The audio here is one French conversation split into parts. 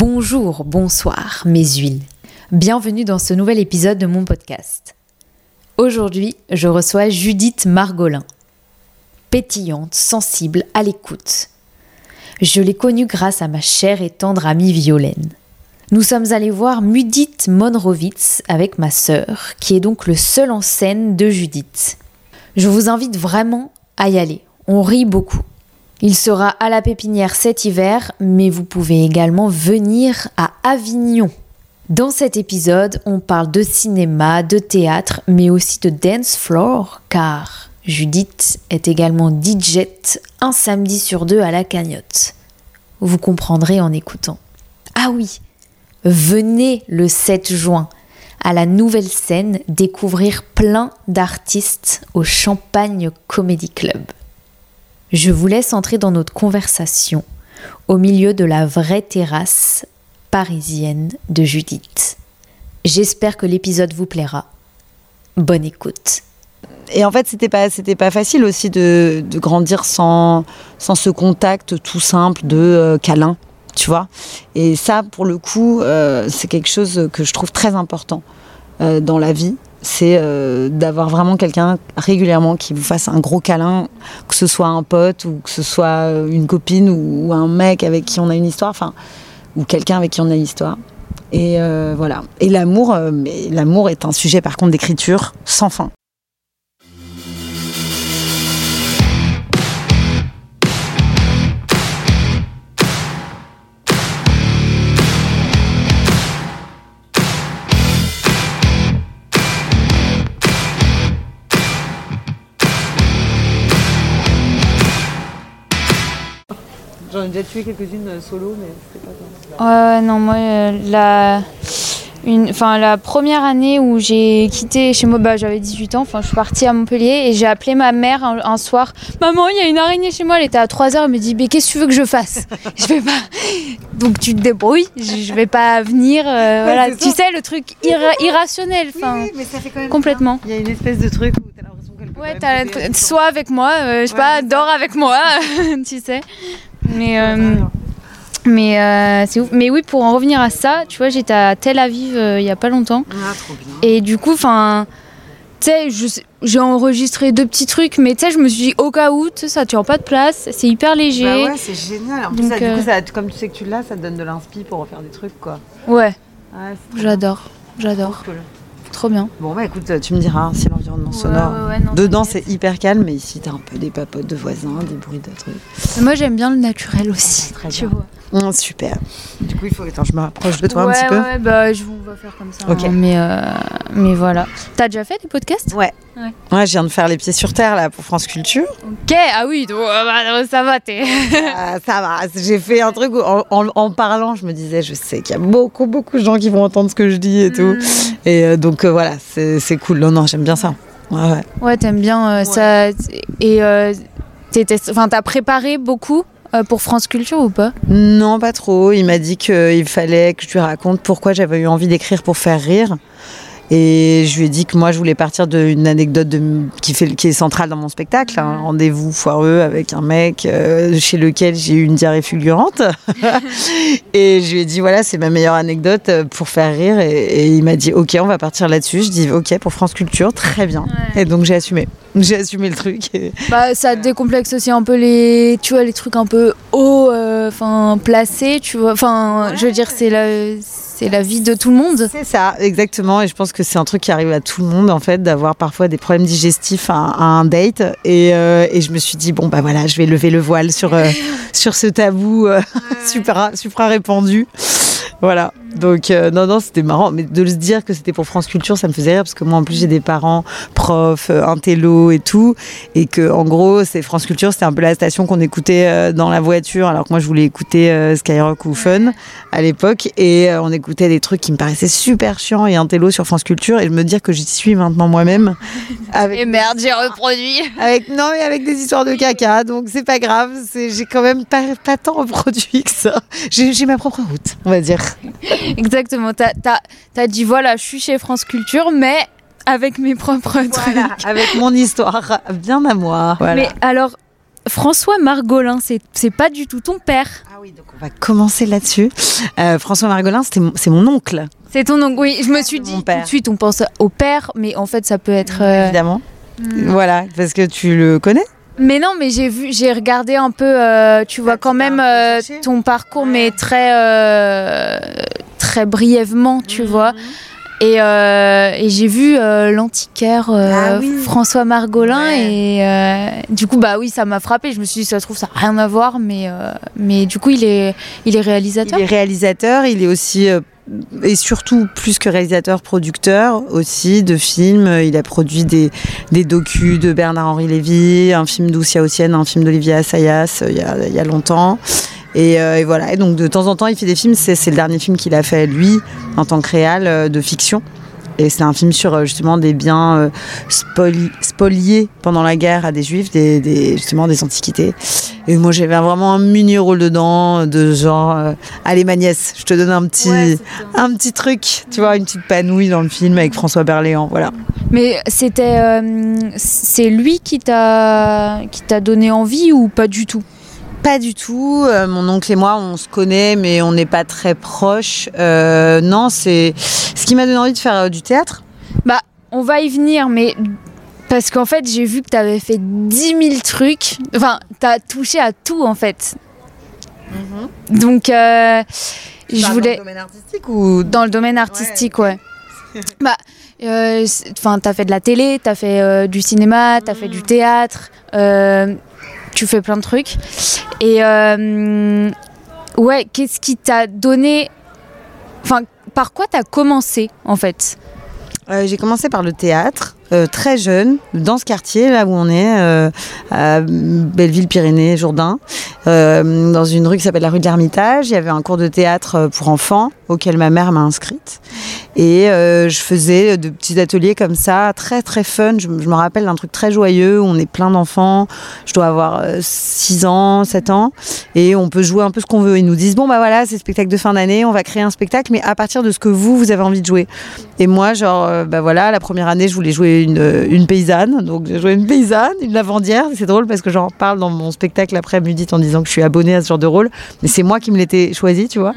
Bonjour, bonsoir, mes huiles. Bienvenue dans ce nouvel épisode de mon podcast. Aujourd'hui, je reçois Judith Margolin. Pétillante, sensible, à l'écoute. Je l'ai connue grâce à ma chère et tendre amie Violaine. Nous sommes allés voir Mudith Monrovitz avec ma sœur, qui est donc le seul en scène de Judith. Je vous invite vraiment à y aller. On rit beaucoup. Il sera à la pépinière cet hiver, mais vous pouvez également venir à Avignon. Dans cet épisode, on parle de cinéma, de théâtre, mais aussi de dance floor, car Judith est également DJ un samedi sur deux à la cagnotte. Vous comprendrez en écoutant. Ah oui, venez le 7 juin à la nouvelle scène découvrir plein d'artistes au Champagne Comedy Club. Je vous laisse entrer dans notre conversation au milieu de la vraie terrasse parisienne de Judith. J'espère que l'épisode vous plaira. Bonne écoute. Et en fait, c'était pas, c'était pas facile aussi de, de, grandir sans, sans ce contact tout simple de euh, câlin, tu vois. Et ça, pour le coup, euh, c'est quelque chose que je trouve très important euh, dans la vie c'est euh, d'avoir vraiment quelqu'un régulièrement qui vous fasse un gros câlin, que ce soit un pote ou que ce soit une copine ou, un mec avec qui on a une histoire, enfin, ou quelqu'un avec qui on a une histoire. Et euh, voilà. Et l'amour, euh, mais l'amour est un sujet par contre d'écriture sans fin. Déjà tué quelques-unes euh, solo, mais c'était pas toi. Euh, non, moi, euh, la... Une, enfin, la première année où j'ai quitté chez moi, bah, j'avais 18 ans, enfin, je suis partie à Montpellier et j'ai appelé ma mère un, soir. Maman, il y a une araignée chez moi, elle était à 3 heures, elle me dit, mais qu'est-ce que tu veux que je fasse? Je vais pas. Donc tu te débrouilles, je vais pas venir. Euh, voilà, tu sais, le truc irrationnel, enfin, oui, mais ça fait quand même complètement. Il y a une espèce de truc où t'as l'impression qu'elle peut. Ouais, soit avec moi, je sais pas, dors avec moi, tu sais. Mais, euh, mais euh, c'est ouf. Mais oui, pour en revenir à ça, tu vois, j'étais à Tel Aviv euh, il y a pas longtemps. Ah, trop bien. Et du coup, enfin, tu sais, j'ai enregistré deux petits trucs, mais tu sais, je me suis dit au cas où, ça tient pas de place, c'est hyper léger. Bah ouais, c'est génial. En plus, ça, du coup, ça, comme tu sais que tu l'as, ça te donne de l'inspi pour refaire des trucs, quoi. Ouais. j'adore, j'adore. Trop bien. Bon, bah écoute, tu me diras hein, si l'environnement sonore. Dedans, c'est hyper calme, mais ici, t'as un peu des papotes de voisins, des bruits de trucs. Moi, j'aime bien le naturel aussi. Très tu vois. Mmh, super. Du coup, il faut. Attends, je me rapproche de toi un petit peu. Ouais, bah, je, on va faire comme ça. Ok. Hein, mais, euh, mais voilà. T'as déjà fait des podcasts? Ouais. ouais. Ouais, je viens de faire Les Pieds sur Terre, là, pour France Culture. Ok, ah oui, donc, euh, bah, ça va, t'es. Ah, ça va. J'ai fait un truc où, en, en, parlant, je me disais, je sais qu'il y a beaucoup, beaucoup de gens qui vont entendre ce que je dis et tout. Mmh. Et euh, donc, euh, voilà, c'est cool. Non, non, j'aime bien ça. Ouais, ouais. Ouais, t'aimes bien ça. Et t'as préparé beaucoup euh, pour France Culture ou pas? Non, pas trop. Il m'a dit qu'il fallait que je lui raconte pourquoi j'avais eu envie d'écrire pour faire rire. Et je lui ai dit que moi, je voulais partir d'une anecdote qui, fait, qui est centrale dans mon spectacle. Un mhm. rendez-vous foireux avec un mec euh, chez lequel j'ai eu une diarrhée fulgurante. et je lui ai dit, voilà, c'est ma meilleure anecdote euh, pour faire rire. Et, il m'a dit, OK, on va partir là-dessus. Je dis, OK, pour France Culture, très bien. Et donc, j'ai assumé. J'ai assumé le truc. Bah, ça décomplexe aussi un peu les, tu vois, les trucs un peu haut, euh, enfin, placés, tu vois. Enfin, je veux dire, c'est la c'est la vie de tout le monde. C'est ça, exactement. Et je pense que c'est un truc qui arrive à tout le monde, en fait, d'avoir parfois des problèmes digestifs à, un date. Euh, et, je me suis dit, bon, bah voilà, je vais lever le voile sur, euh, sur ce tabou euh, super, super répandu. Voilà. Donc euh, non, non, c'était marrant. Mais de se dire que c'était pour France Culture, ça me faisait rire parce que moi, en plus, j'ai des parents profs, euh, intello et tout, et que en gros, c'est France Culture, c'était un peu la station qu'on écoutait euh, dans la voiture, alors que moi, je voulais écouter Skyrock ou Fun à l'époque, et on écoutait des trucs qui me paraissaient super chiants et intello sur France Culture, et de me dire que j'y suis maintenant moi-même. Avec... Et merde, j'ai reproduit. Avec non, mais avec des histoires de caca, donc c'est pas grave. J'ai quand même pas, pas tant reproduit que ça. J'ai ma propre route, on va dire. Exactement. T'as as, dit voilà, je suis chez France Culture, mais avec mes propres trucs. Avec mon histoire, bien à moi. Mais alors, François Margolin, c'est pas du tout ton père. Ah oui, donc on va commencer là-dessus. Euh, François Margolin, c'est mon oncle. C'est ton oncle, oui. Je me suis dit tout de suite, on pense au père, mais en fait, ça peut être. Euh, Évidemment. Hmm. Voilà, parce que tu le connais mais non, mais j'ai vu, j'ai regardé un peu, euh, tu vois quand même ton parcours, mais très, très brièvement, tu hmm. vois. Et, euh, et j'ai vu euh, l'antiquaire euh, ah François Margolin et du coup bah oui ça m'a frappé. Je me suis dit ça se trouve ça n'a rien à voir mais mais du coup il est il est réalisateur. Il est réalisateur. Il est aussi et surtout plus que réalisateur, producteur aussi de films. Il a produit des, des docus de Bernard-Henri Lévy, un film d'Oussia Ossienne, un film d'Olivier Assayas il y, a, il y a longtemps. Euh, et, voilà. Et donc de temps en temps, il fait des films. C'est le dernier film qu'il a fait lui en tant que réal euh, de fiction. Et c'est un film sur euh, justement des biens spoliés pendant la guerre à des juifs, des, justement des antiquités. Et moi j'avais vraiment un mini rôle dedans, de genre, allez ma nièce, je te donne un petit, un petit truc, tu vois, une petite panouille dans le film avec François Berléand, voilà. Mais c'était, c'est lui qui t'a, qui t'a donné envie ou pas du tout? Pas du tout. Euh, mon oncle et moi, on se connaît, mais on n'est pas très proches. Euh, non, c'est ce qui m'a donné envie de faire euh, du théâtre. Bah, on va y venir, mais parce qu'en fait, j'ai vu que tu avais fait 10 000 trucs. Enfin, tu as touché à tout, en fait. Mhm. Donc, je voulais. Dans le domaine artistique ou Dans le domaine artistique, ouais. bah, enfin, t'as fait de la télé, t'as fait du cinéma, t'as fait du théâtre tu fais plein de trucs. Et euh, ouais, qu'est-ce qui t'a donné. Enfin, par quoi t'as commencé en fait? Euh, J'ai commencé par le théâtre. Euh, très jeune, dans ce quartier, là où on est, euh, à Belleville-Pyrénées, Jourdain, euh, dans une rue qui s'appelle la rue de l'Ermitage. Il y avait un cours de théâtre pour enfants auquel ma mère m'a inscrite. Et je faisais de petits ateliers comme ça, très très fun. Je, me rappelle d'un truc très joyeux où on est plein d'enfants. Je dois avoir 6 ans, 7 ans. Et on peut jouer un peu ce qu'on veut. Ils nous disent, bon bah voilà, c'est spectacle de fin d'année, on va créer un spectacle, mais à partir de ce que vous, vous avez envie de jouer. Et moi, genre, bah voilà, la première année, je voulais jouer une, paysanne. Donc j'ai joué une paysanne, une lavandière. C'est drôle parce que j'en parle dans mon spectacle après midi en disant que je suis abonnée à ce genre de rôle. Mais c'est moi qui me l'étais choisi, tu vois.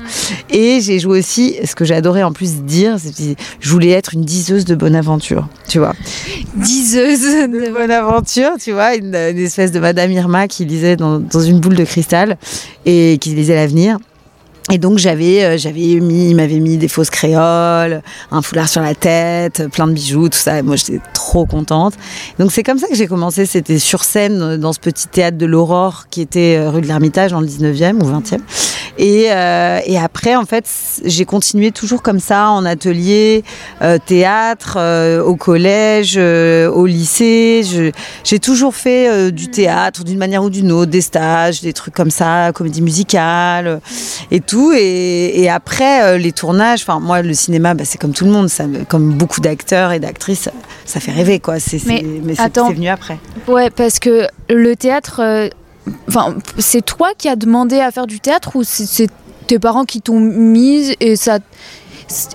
Et j'ai joué aussi, ce que j'ai adoré en plus dire, c'est que je voulais être une diseuse de bonne aventure, tu vois. Diseuse de bonne aventure, tu vois. Une, espèce de Madame Irma qui lisait dans, dans une boule de cristal et qui lisait l'avenir. Et donc j'avais euh, j'avais mis il m'avait mis des fausses créoles, un foulard sur la tête, plein de bijoux, tout ça. Et moi j'étais trop contente. Donc c'est comme ça que j'ai commencé, c'était sur scène dans ce petit théâtre de l'Aurore qui était euh, rue de l'Ermitage dans le 19e ou 20e. Et, et après en fait, j'ai continué toujours comme ça en atelier, théâtre, au collège, au lycée. J'ai toujours fait du théâtre d'une manière ou d'une autre, des stages, des trucs comme ça, comédie musicale et tout et, après, euh, les tournages, enfin, moi, le cinéma, bah, c'est comme tout le monde, ça, comme beaucoup d'acteurs et d'actrices, ça, fait rêver, quoi. Mais, c'est, venu après. Ouais, parce que le théâtre, euh, enfin, c'est toi qui as demandé à faire du théâtre ou c'est, tes parents qui t'ont mise et ça.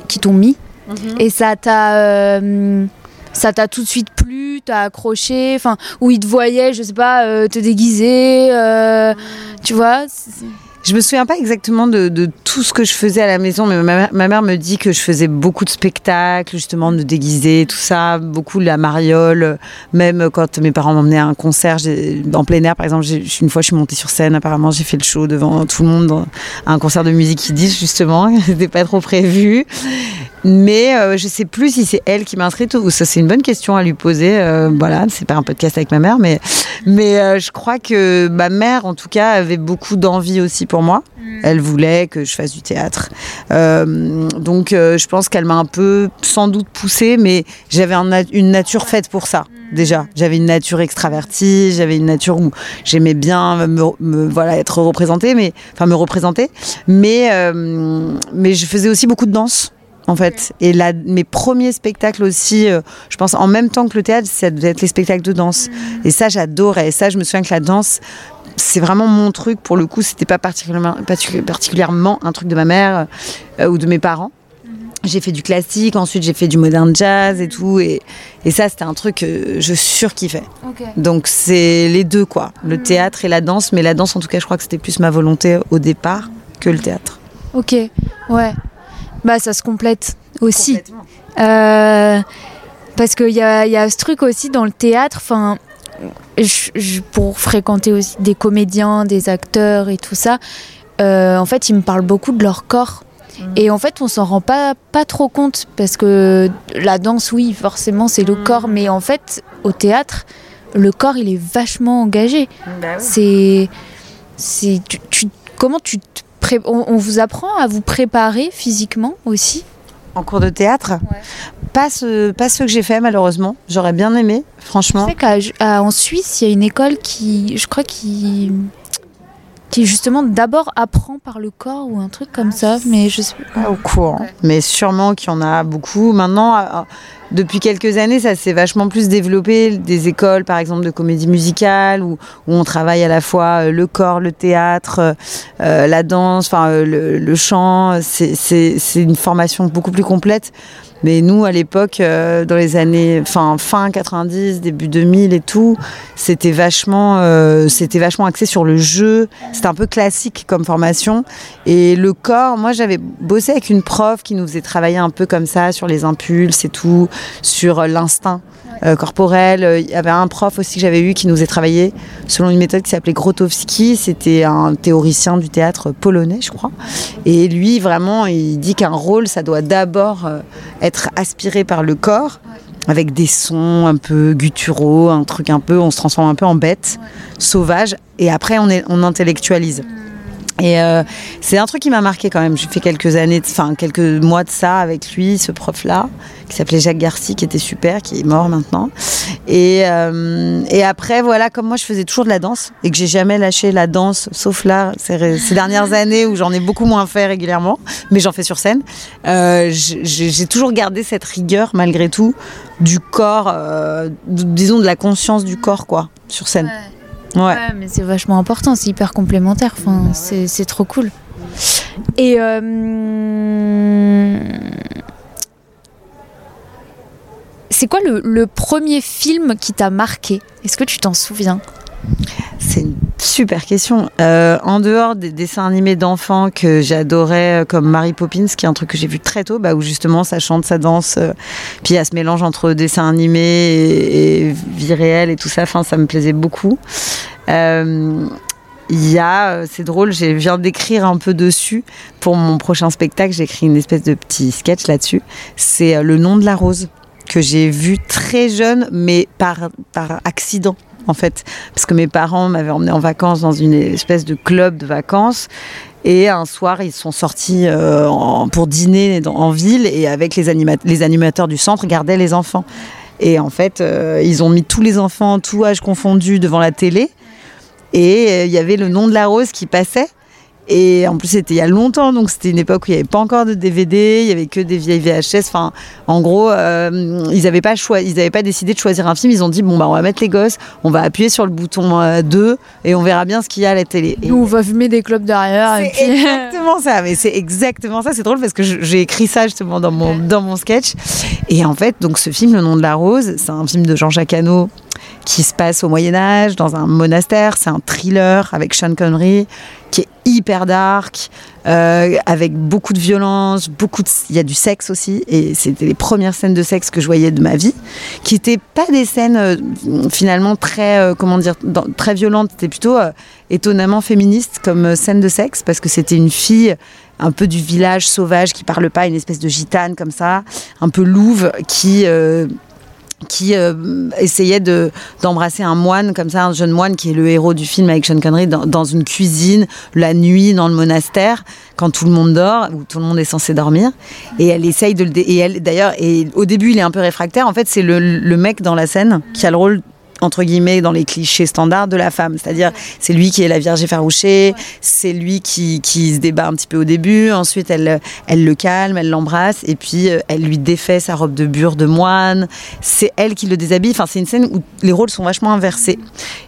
qui t'ont mis mhm. et ça t'a. Euh, ça t'a tout de suite plu, t'as accroché, enfin, où ils te voyaient, je sais pas, te déguiser, tu vois je me souviens pas exactement de, tout ce que je faisais à la maison, mais ma, mère me dit que je faisais beaucoup de spectacles, justement, de déguiser, tout ça, beaucoup la mariole. Même quand mes parents m'emmenaient à un concert en plein air, par exemple, une fois je suis montée sur scène, apparemment j'ai fait le show devant tout le monde à un concert de musique dit justement, c'était pas trop prévu. Mais euh, je sais plus si c'est elle qui m'a inscrite ou ça c'est une bonne question à lui poser. Euh, voilà, c'est pas un podcast avec ma mère, mais mais euh, je crois que ma mère en tout cas avait beaucoup d'envie aussi pour moi. Mm. Elle voulait que je fasse du théâtre. donc je pense qu'elle m'a un peu sans doute poussée, mais j'avais une nature faite pour ça mm. déjà. J'avais une nature extravertie, j'avais une nature où j'aimais bien me, voilà être représentée, mais enfin me représenter. Mais mais je faisais aussi beaucoup de danse en fait. Et là, mes premiers spectacles aussi, euh, je pense en même temps que le théâtre, ça devait être les spectacles de danse. Mm. Et ça, j'adorais. Et ça, je me souviens que la danse, c'est vraiment mon truc. Pour le coup, c'était pas particulièrement, particulièrement un truc de ma mère euh, ou de mes parents. j'ai fait du classique, ensuite j'ai fait du modern jazz et tout. Et, et ça, c'était un truc que je surkiffais. Donc c'est les deux, quoi. Le théâtre et la danse. Mais la danse, en tout cas, je crois que c'était plus ma volonté au départ que le théâtre. Ok, ouais. Bah ça se complète aussi. Euh, parce qu'il y a, il y a ce truc aussi dans le théâtre, enfin, pour fréquenter aussi des comédiens, des acteurs et tout ça, euh, en fait, ils me parlent beaucoup de leur corps. Et en fait, on s'en rend pas, pas trop compte parce que la danse, oui, forcément, c'est le corps, mais en fait, au théâtre, le corps, il est vachement engagé. C'est. c'est tu, tu- comment tu te pré- on, on vous apprend à vous préparer physiquement aussi En cours de théâtre pas, ce- pas que j'ai fait, malheureusement. J'aurais bien aimé, franchement. Tu sais qu'en Suisse, il y a une école qui, je crois, qui, qui justement d'abord apprend par le corps ou un truc comme ça, mais je sais pas au courant. Ouais. Mais sûrement qu'il y en a beaucoup. Maintenant, euh, depuis quelques années, ça s'est vachement plus développé. Des écoles, par exemple, de comédie musicale, où, où on travaille à la fois euh, le corps, le théâtre, euh, la danse, enfin euh, le, le chant. C'est une formation beaucoup plus complète. Mais nous, à l'époque, euh, dans les années fin, fin 90, début 2000 et tout, c'était vachement, euh, c'était vachement axé sur le jeu. C'était un peu classique comme formation. Et le corps, moi, j'avais bossé avec une prof qui nous faisait travailler un peu comme ça sur les impulses et tout, sur euh, l'instinct euh, corporel. Il y avait un prof aussi que j'avais eu qui nous faisait travailler selon une méthode qui s'appelait Grotowski. C'était un théoricien du théâtre polonais, je crois. Et lui, vraiment, il dit qu'un rôle, ça doit d'abord euh, être aspiré par le corps, avec des sons un peu gutturaux, un truc un peu, on se transforme un peu en bête, sauvage, et après on, on intellectualise. Et euh, c'est un truc qui m'a marqué quand même. J'ai fait quelques années, enfin quelques mois de ça avec lui, ce prof-là, qui s'appelait Jacques Garcy, qui était super, qui est mort maintenant. Et, euh, et après, voilà, comme moi je faisais toujours de la danse et que j'ai jamais lâché la danse, sauf là, ces, dernières années où j'en ai beaucoup moins fait régulièrement, mais j'en fais sur scène, euh, j'ai toujours gardé cette rigueur malgré tout du corps, euh, disons de la conscience du corps, quoi, sur scène. Ouais. Ouais, mais c'est vachement important, c'est hyper complémentaire, enfin, c'est c'est trop cool. Et euh, c'est quoi le, le premier film qui t'a marqué? Est-ce que tu t'en souviens? C'est une super question. Euh, en dehors des dessins animés d'enfants que j'adorais, euh, comme Mary Poppins, qui est un truc que j'ai vu très tôt, bah, où justement ça chante, ça danse, euh, puis il y a ce mélange entre dessin animé et, vie réelle et tout ça, ça me plaisait beaucoup. Il y a, c'est drôle, je viens d'écrire un peu dessus pour mon prochain spectacle. J'ai écrit une espèce de petit sketch là-dessus. C'est Le nom de la rose que j'ai vu très jeune, mais par, par accident en fait, parce que mes parents m'avaient emmené en vacances dans une espèce de club de vacances. Et un soir, ils sont sortis euh, pour dîner en ville et avec les, les animateurs du centre gardaient les enfants. Et en fait, euh, ils ont mis tous les enfants, tout âge confondu, devant la télé. Et euh, il y avait le nom de la rose qui passait. Et en plus, c'était il y a longtemps, donc c'était une époque où il n'y avait pas encore de DVD, il y avait que des vieilles VHS. Enfin, en gros, euh, ils n'avaient pas, ils avaient pas décidé de choisir un film. Ils ont dit bon, bah, on va mettre les gosses, on va appuyer sur le bouton euh, 2 et on verra bien ce qu'il y a à la télé. Et- Nous, on va fumer des clubs derrière. C'est puis... exactement ça, mais c'est exactement ça. C'est drôle parce que j'ai écrit ça justement dans mon, dans mon sketch. Et en fait, donc ce film, Le nom de la rose, c'est un film de Jean-Jacques Hano qui se passe au Moyen-Âge, dans un monastère. C'est un thriller avec Sean Connery qui est hyper dark, euh, avec beaucoup de violence, beaucoup il y a du sexe aussi. Et c'était les premières scènes de sexe que je voyais de ma vie, qui n'étaient pas des scènes euh, finalement très, euh, comment dire, très violentes. C'était plutôt étonnamment féministe comme scène de sexe parce que c'était une fille un peu du village sauvage qui parle pas, une espèce de gitane comme ça, un peu louve qui qui euh, essayait de d'embrasser un moine comme ça, un jeune moine qui est le héros du film avec Sean Connery dans, une cuisine la nuit dans le monastère quand tout le monde dort ou tout le monde est censé dormir. Et elle essaye de le et elle d'ailleurs et au début il est un peu réfractaire. En fait c'est le, le mec dans la scène qui a le rôle entre guillemets dans les clichés standards de la femme. C'est-à-dire, c'est lui qui est la vierge effarouchée, c'est lui qui, qui se débat un petit peu au début, ensuite elle, elle le calme, elle l'embrasse, et puis euh, elle lui défait sa robe de bure de moine. C'est elle qui le déshabille. Enfin, c'est une scène où les rôles sont vachement inversés.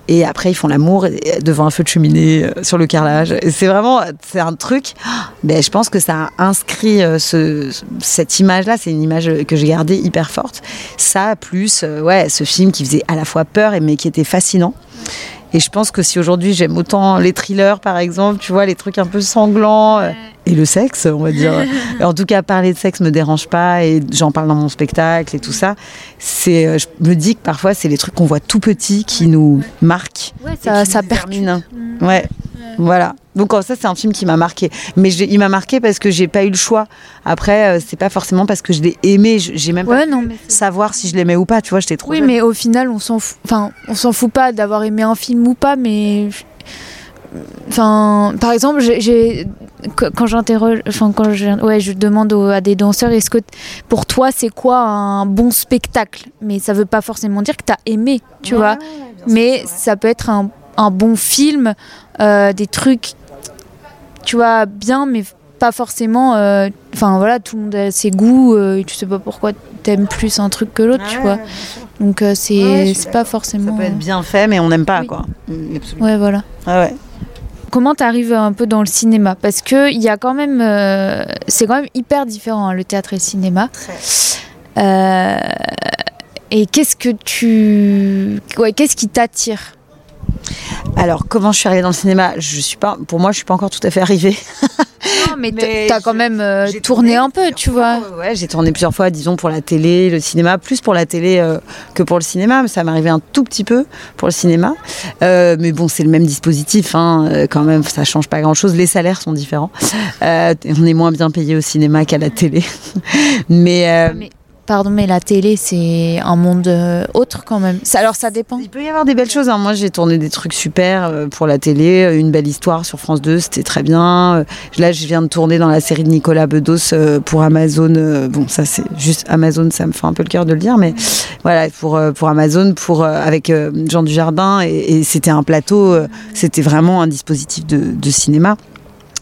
Et après, ils font l'amour devant un feu de cheminée euh, sur le carrelage. C'est vraiment, c'est un truc. Ben, je pense que ça a inscrit euh, ce, cette image-là. C'est une image que j'ai gardée hyper forte. Ça, plus, euh, ouais, ce film qui faisait à la fois peur mais qui était fascinant. Et je pense que si aujourd'hui j'aime autant les thrillers, par exemple, tu vois, les trucs un peu sanglants euh, et le sexe, on va dire. en tout cas, parler de sexe me dérange pas et j'en parle dans mon spectacle et tout ça. C'est, euh, je me dis que parfois c'est les trucs qu'on voit tout petits qui nous marquent. Ouais, ça, ça percute. déterminent. Ouais. Voilà. Donc euh, ça c'est un film qui m'a marqué, mais il m'a marqué parce que j'ai pas eu le choix. Après euh, c'est pas forcément parce que je l'ai aimé, je- j'ai même Ouais, pas non, pu savoir si je l'aimais ou pas. Tu vois, j'étais trop. Oui, jeune. mais au final, on s'en fout. Enfin, on s'en fout pas d'avoir aimé un film ou pas, mais. Enfin, par exemple, j'ai- j'ai qu- quand j'interroge, enfin quand je, ouais, je demande à des danseurs, est-ce que pour toi c'est quoi un bon spectacle? Mais ça veut pas forcément dire que t'as aimé, tu vois. Mais ça peut être un, un bon film, euh, des trucs, tu vois, bien, mais pas forcément. euh, Enfin voilà, tout le monde a ses goûts. euh, et tu sais pas pourquoi t'aimes plus un truc que l'autre, tu vois. Donc euh, c'est pas Ça forcément. peut être bien fait, mais on n'aime pas Oui. quoi. Mm, absolument. Ouais, voilà. Ah ouais. Comment t'arrives un peu dans le cinéma? Parce que il y a quand même, euh, c'est quand même hyper différent hein, le théâtre et le cinéma. Euh, et qu'est-ce que tu, ouais, qu'est-ce qui t'attire? Alors comment je suis arrivée dans le cinéma? Je suis pas, pour moi, je suis pas encore tout à fait arrivée. Non, mais, Mais t'as quand même euh, tourné tourné un peu, tu vois. Ouais, ouais, j'ai tourné plusieurs fois, disons pour la télé, le cinéma, plus pour la télé euh, que pour le cinéma. Mais ça m'arrivait un tout petit peu pour le cinéma. Euh, mais bon, c'est le même dispositif, hein, quand même. Ça change pas grand-chose. Les salaires sont différents. On est moins bien payé au cinéma qu'à la télé. mais Mais, pardon, mais la télé, c'est un monde euh, autre quand même. Ça, alors ça dépend. Il peut y avoir des belles choses. hein. Moi, j'ai tourné des trucs super euh, pour la télé. Euh, Une belle histoire sur France 2, c'était très bien. Là, je viens de tourner dans la série de Nicolas Bedos pour Amazon. Bon, ça, c'est juste Amazon, ça me fait un peu le cœur de le dire, mais voilà, pour, pour Amazon, pour, avec Jean Dujardin. Et, et c'était un plateau, c'était vraiment un dispositif de cinéma.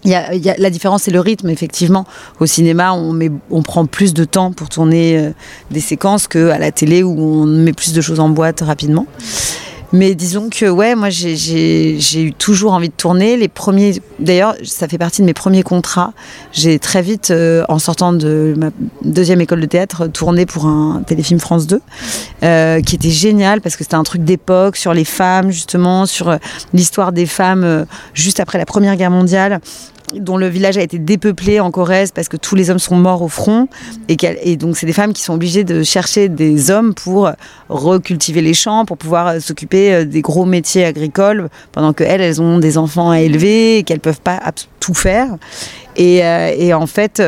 La différence, c'est le rythme, effectivement. Au cinéma, on, prend plus de temps pour tourner euh, des séquences qu'à la télé où on met plus de choses en boîte rapidement. Mais disons que ouais, moi j'ai- eu toujours envie de tourner. Les premiers, d'ailleurs, ça fait partie de mes premiers contrats. J'ai très vite, euh, en sortant de ma deuxième école de théâtre, tourné pour un téléfilm France 2, euh, qui était génial parce que c'était un truc d'époque sur les femmes justement, sur l'histoire des femmes juste après la Première Guerre mondiale dont le village a été dépeuplé en Corrèze parce que tous les hommes sont morts au front et, qu'elles- donc c'est des femmes qui sont obligées de chercher des hommes pour recultiver les champs pour pouvoir euh, s'occuper euh, des gros métiers agricoles pendant que elles ont des enfants à élever et qu'elles peuvent pas tout faire. Et, euh, en fait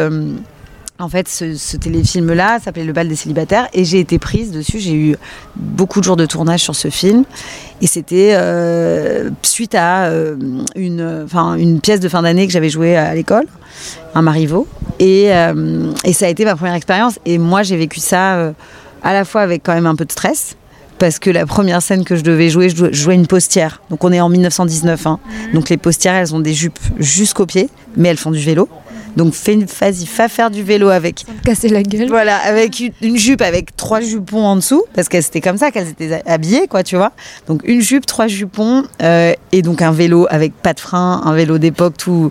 en fait, ce, ce téléfilm-là s'appelait Le bal des célibataires et j'ai été prise dessus. J'ai eu beaucoup de jours de tournage sur ce film et c'était euh, suite à euh, une, enfin, une pièce de fin d'année que j'avais jouée à l'école, un Marivaux. Et, euh, et ça a été ma première expérience. Et moi, j'ai vécu ça à la fois avec quand même un peu de stress. Parce que la première scène que je devais jouer, je jouais- je jouais une postière. Donc on est en 1919. hein. Donc les postières, elles ont des jupes jusqu'aux pieds, mais elles font du vélo. Donc fais une, vas-y, va faire du vélo avec casser la gueule. voilà, avec une, une jupe avec trois jupons en dessut, parce que c'était comme ça qu'elles étaient habillées, quoi, tu vois. Donc une jupe, trois jupons, euh, et donc un vélo avec pas de frein, un vélo d'époque, tout.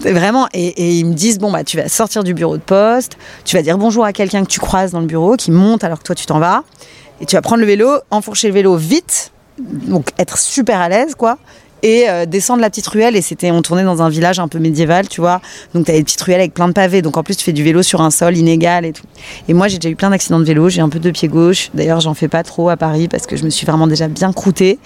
Vraiment, et, et ils me disent, bon, bah, tu vas sortir du bureau de poste, tu vas dire bonjour à quelqu'un que tu croises dans le bureau, qui monte alors que toi tu t'en vas, et tu vas prendre le vélo, enfourcher le vélo vite, donc être super à l'aise, quoi. Et euh, descendre la petite ruelle, et c'était, on tournait dans un village un peu médiéval, tu vois. Donc t'avais des petites ruelles avec plein de pavés. Donc en plus tu fais du vélo sur un sol inégal et tout. Et moi j'ai déjà eu plein d'accidents de vélo. J'ai un peu de pied gauche. D'ailleurs j'en fais pas trop à Paris parce que je me suis vraiment déjà bien croûtée.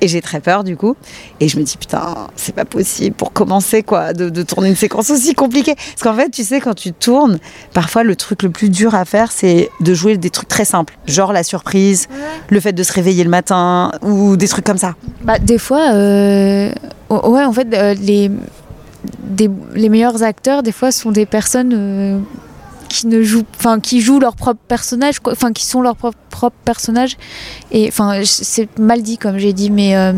Et j'ai très peur du coup. Et je me dis putain c'est pas possible pour commencer quoi de, de tourner une séquence aussi compliquée. Parce qu'en fait tu sais quand tu tournes, parfois le truc le plus dur à faire c'est de jouer des trucs très simples. Genre la surprise, le fait de se réveiller le matin ou des trucs comme ça. Bah, des fois, euh, ouais, en fait, euh, les, des- les meilleurs acteurs, des fois, sont des personnes euh, qui ne jouent, enfin qui jouent leur propre personnage, enfin qui sont leur propre, personnage. Et enfin c'est mal dit comme j'ai dit, mais euh,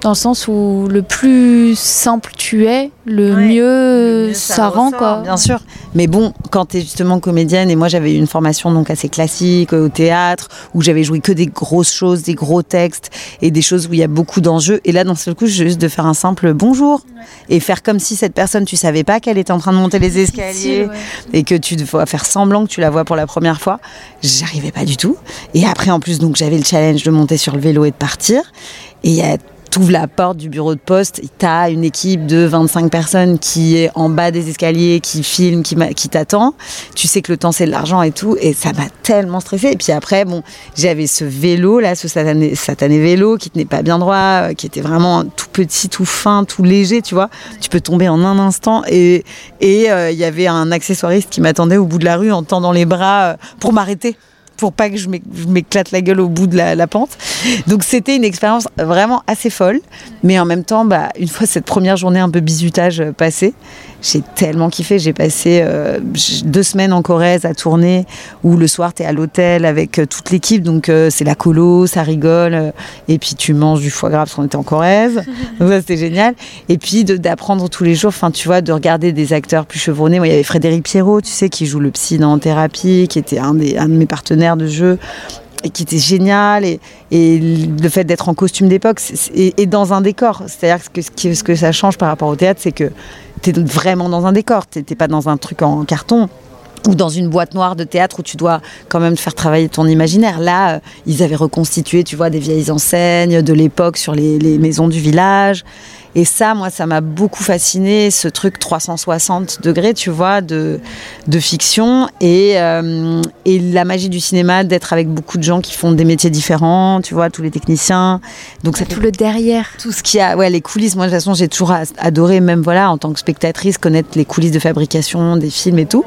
dans le sens où le plus simple tu es, le mieux, ça, rend quoi. Bien sûr. Mais bon, quand tu es justement comédienne et moi j'avais eu une formation donc assez classique au théâtre où j'avais joué que des grosses choses, des gros textes et des choses où il y a beaucoup d'enjeux et là d'un seul coup, juste de faire un simple bonjour et faire comme si cette personne tu savais pas qu'elle était en train de monter les escaliers et que tu dois faire semblant que tu la vois pour la première fois. J'arrivais pas du tout. Et après en plus donc j'avais le challenge de monter sur le vélo et de partir et il y a ouvres la porte du bureau de poste, tu as une équipe de 25 personnes qui est en bas des escaliers, qui filme, qui, qui t'attend. Tu sais que le temps c'est de l'argent et tout, et ça m'a tellement stressé. Et puis après, bon, j'avais ce vélo là, ce satané, satané, vélo qui tenait pas bien droit, euh, qui était vraiment tout petit, tout fin, tout léger, tu vois. Tu peux tomber en un instant. Et il euh, y avait un accessoiriste qui m'attendait au bout de la rue en tendant les bras euh, pour m'arrêter pour pas que je m'éclate la gueule au bout de la, pente. Donc c'était une expérience vraiment assez folle. Mais en même temps, bah, une fois cette première journée un peu bizutage passée, j'ai tellement kiffé. J'ai passé euh, deux semaines en Corrèze à tourner, où le soir, tu es à l'hôtel avec euh, toute l'équipe. Donc, euh, c'est la colo, ça rigole. et puis, tu manges du foie gras parce qu'on était en Corrèze. donc, ça, c'était génial. Et puis, d'apprendre tous les jours, enfin, tu vois, de regarder des acteurs plus chevronnés. Moi, il y avait Frédéric Pierrot, tu sais, qui joue le psy dans Thérapie, qui était un, des, un de mes partenaires de jeu et qui était génial et, et le fait d'être en costume d'époque et, dans un décor c'est-à-dire que ce que ça change par rapport au théâtre c'est que tu es vraiment dans un décor tu n'es pas dans un truc en carton ou dans une boîte noire de théâtre où tu dois quand même faire travailler ton imaginaire. Là, euh, ils avaient reconstitué, tu vois, des vieilles enseignes de l'époque sur les, les, maisons du village. Et ça, moi, ça m'a beaucoup fasciné, ce truc 360 degrés, tu vois, de, de fiction et, euh, et la magie du cinéma, d'être avec beaucoup de gens qui font des métiers différents, tu vois, tous les techniciens. Donc ça tout le derrière. Tout ce qui a, ouais, les coulisses. Moi, de toute façon, j'ai toujours adoré, même voilà, en tant que spectatrice, connaître les coulisses de fabrication des films et tout.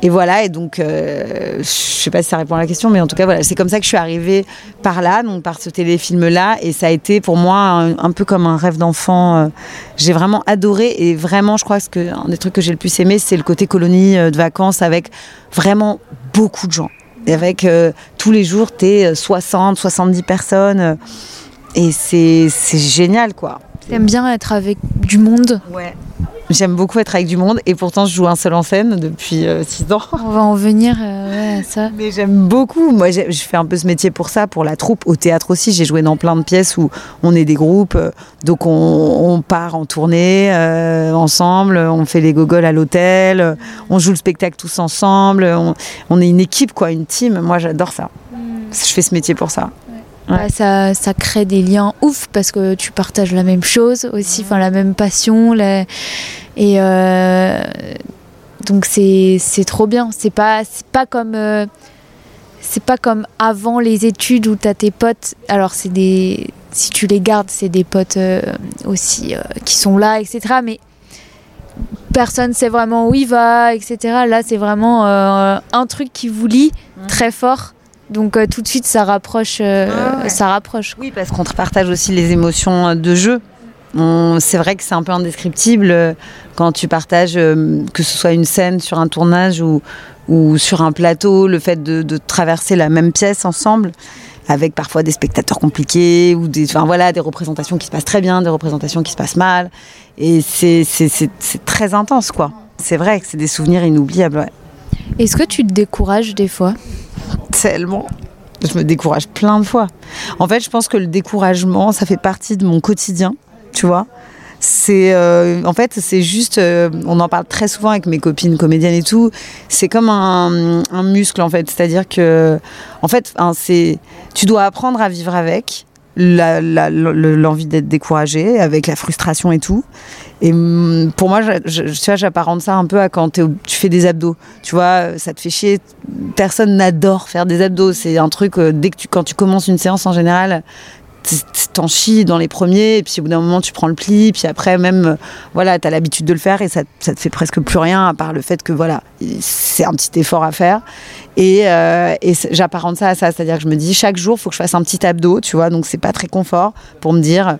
Et voilà, et donc, euh, je sais pas si ça répond à la question, mais en tout cas, voilà, c'est comme ça que je suis arrivée par là, donc par ce téléfilm-là, et ça a été pour moi un, peu comme un rêve d'enfant. Euh, j'ai vraiment adoré, et vraiment, je crois que un des trucs que j'ai le plus aimé, c'est le côté colonie euh, de vacances avec vraiment beaucoup de gens. Et avec tous les jours, tu es 60, 70 personnes, et c'est génial, quoi. T'aimes bien être avec du monde Ouais. J'aime beaucoup être avec du monde et pourtant je joue un seul en scène depuis 6 euh, ans. On va en venir euh, à ça. Mais j'aime beaucoup. Moi, je fais un peu ce métier pour ça, pour la troupe. Au théâtre aussi, j'ai joué dans plein de pièces où on est des groupes. Euh, donc on, part en tournée ensemble, on fait les gogoles à l'hôtel, on joue le spectacle tous ensemble. On, est une équipe, quoi, une team. Moi, j'adore ça. Mm. Je fais ce métier pour ça. Bah, ça, ça, crée des liens ouf parce que tu partages la même chose aussi, enfin la même passion. Et euh, donc c'est trop bien. C'est pas, pas comme. Euh, c'est pas comme avant les études où tu as tes potes. Alors, c'est des. Si tu les gardes, c'est des potes euh, aussi qui sont là, etc. Mais personne sait vraiment où il va, etc. Là, c'est vraiment un truc qui vous lie mmh. très fort. Donc euh, tout de suite, ça rapproche. Euh, ah ça rapproche. Oui, parce qu'on partage aussi les émotions de jeu. C'est vrai que c'est un peu indescriptible euh, quand tu partages, que ce soit une scène sur un tournage ou, ou sur un plateau, le fait de, traverser la même pièce ensemble, avec parfois des spectateurs compliqués ou des, enfin voilà, des représentations qui se passent très bien, des représentations qui se passent mal. Et c'est très intense, quoi. C'est vrai que c'est des souvenirs inoubliables. Est-ce que tu te décourages des fois? Tellement. Je me décourage plein de fois. En fait, je pense que le découragement, ça fait partie de mon quotidien, tu vois. C'est euh, en fait, c'est juste, euh, on en parle très souvent avec mes copines comédiennes et tout. C'est comme un, muscle en fait, c'est-à-dire que, en fait, c'est, tu dois apprendre à vivre avec l'envie d'être découragé, avec la frustration et tout. Et mm, pour moi, je, tu vois, j'apparente ça un peu à quand tu fais des abdos. Tu vois, ça te fait chier. Personne n'adore faire des abdos. C'est un truc, euh, dès que tu, quand tu commences une séance en général, t'en chies dans les premiers, et puis au bout d'un moment, tu prends le pli, puis après, même, euh, voilà, t'as l'habitude de le faire, et ça, ça te fait presque plus rien, à part le fait que, voilà, c'est un petit effort à faire. Et, euh, j'apparente ça à ça, c'est-à-dire que je me dis, chaque jour, il faut que je fasse un petit abdo, tu vois, donc c'est pas très confort pour me dire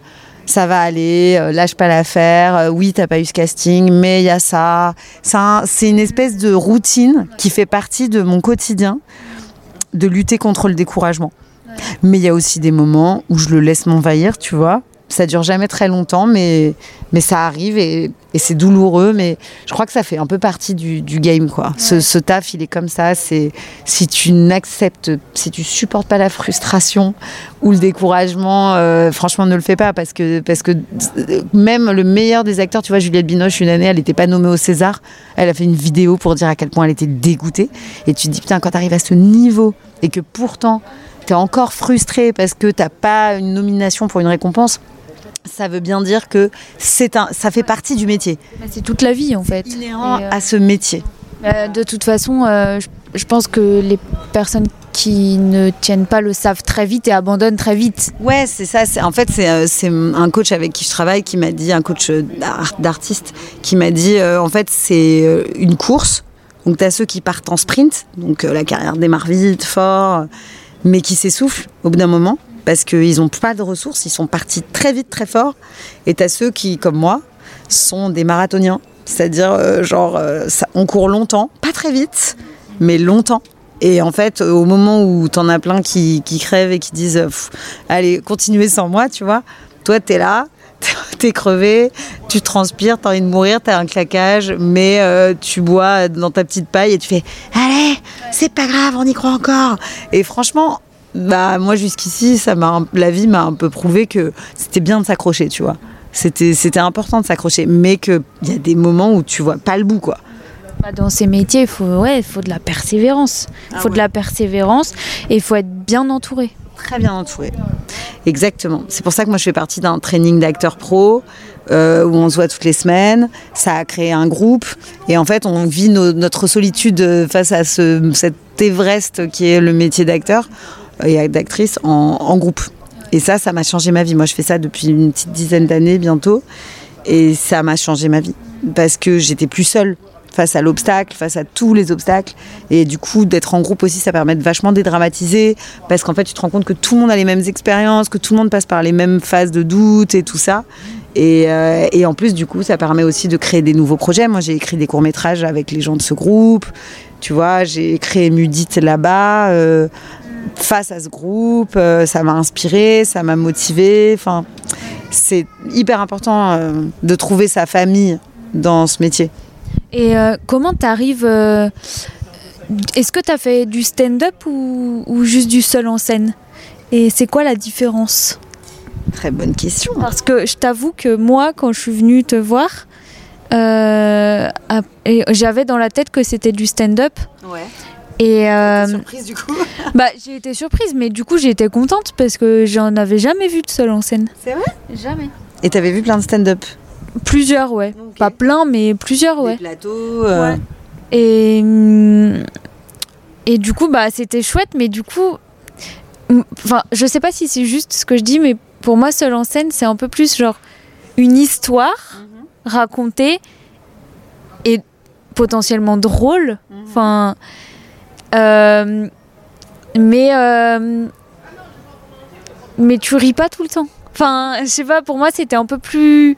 ça va aller, euh, lâche pas l'affaire, euh, oui, t'as pas eu ce casting, mais il y a ça. C'est une espèce de routine qui fait partie de mon quotidien de lutter contre le découragement. Mais il y a aussi des moments où je le laisse m'envahir, tu vois. Ça dure jamais très longtemps, mais, mais ça arrive et, et c'est douloureux. Mais je crois que ça fait un peu partie du, du game, quoi. Ce, ce taf, il est comme ça. C'est si tu n'acceptes, si tu supportes pas la frustration ou le découragement, euh, franchement, ne le fais pas parce que parce que euh, même le meilleur des acteurs, tu vois, Juliette Binoche, une année, elle n'était pas nommée au César. Elle a fait une vidéo pour dire à quel point elle était dégoûtée. Et tu te dis putain, quand tu arrives à ce niveau et que pourtant tu es encore frustré parce que t'as pas une nomination pour une récompense, ça veut bien dire que c'est un, ça fait partie du métier, Mais C'est toute la vie en fait. inhérent euh, à ce métier. Euh, de toute façon, euh, je, je pense que les personnes qui ne tiennent pas le savent très vite et abandonnent très vite. Ouais, c'est ça. En fait, c'est euh, c'est un coach avec qui je travaille qui m'a dit, un coach d'art- d'artiste, qui m'a dit, euh, en fait, c'est une course. Donc, tu as ceux qui partent en sprint, donc la carrière démarre vite, fort, mais qui s'essoufflent au bout d'un moment parce qu'ils n'ont pas de ressources, ils sont partis très vite, très fort. Et as ceux qui, comme moi, sont des marathoniens. C'est-à-dire, euh, genre, euh, on court longtemps, pas très vite, mais longtemps. Et en fait, au moment où t'en as plein qui, qui crèvent et qui disent Allez, continuez sans moi, tu vois, toi, t'es là, t'es crevé, tu transpires, t'as envie de mourir, t'as un claquage, mais euh, tu bois dans ta petite paille et tu fais Allez, c'est pas grave, on y croit encore. Et franchement, bah, moi, jusqu'ici, ça m'a la vie m'a un peu prouvé que c'était bien de s'accrocher, tu vois. C'était c'était important de s'accrocher, mais qu'il y a des moments où tu vois pas le bout, quoi. Bah, dans ces métiers, il faut, ouais, il faut de la persévérance. Il Ah faut de la persévérance et il faut être bien entouré. Très bien entouré. Exactement. C'est pour ça que moi je fais partie d'un training d'acteurs pro euh, où on se voit toutes les semaines. Ça a créé un groupe et en fait on vit notre solitude face à ce, cet Everest qui est le métier d'acteur et d'actrice en groupe. Et ça, ça m'a changé ma vie. Moi je fais ça depuis une petite dizaine d'années bientôt et ça m'a changé ma vie parce que j'étais plus seule face à l'obstacle, face à tous les obstacles. Et du coup, d'être en groupe aussi, ça permet de vachement dédramatiser, parce qu'en fait, tu te rends compte que tout le monde a les mêmes expériences, que tout le monde passe par les mêmes phases de doute et tout ça. Et, euh, en plus, du coup, ça permet aussi de créer des nouveaux projets. Moi, j'ai écrit des courts-métrages avec les gens de ce groupe. Tu vois, j'ai créé Mudite là-bas, euh, face à ce groupe. Euh, ça m'a inspiré, ça m'a motivé. Enfin, c'est hyper important de trouver sa famille dans ce métier. Et euh, comment tu arrives Est-ce que tu as fait du stand-up ou, ou juste du seul en scène? Et c'est quoi la différence? Très bonne question. Parce que je t'avoue que moi, quand je suis venue te voir, euh, j'avais dans la tête que c'était du stand-up. Ouais. Et euh, Surprise du coup. bah, j'ai été surprise, mais du coup, j'ai été contente parce que j'en avais jamais vu de seul en scène. C'est vrai? Jamais. Et t'avais vu plein de stand-up? Plusieurs, ouais. Pas plein, mais plusieurs, ouais. Des plateaux. euh, Ouais. Et, hum, et du coup, bah, c'était chouette, mais du coup, enfin, je sais pas si c'est juste ce que je dis, mais pour moi, seul en scène, c'est un peu plus genre une histoire racontée et potentiellement drôle. Enfin, euh, mais euh, mais tu ris pas tout le temps. Enfin, je sais pas. Pour moi, c'était un peu plus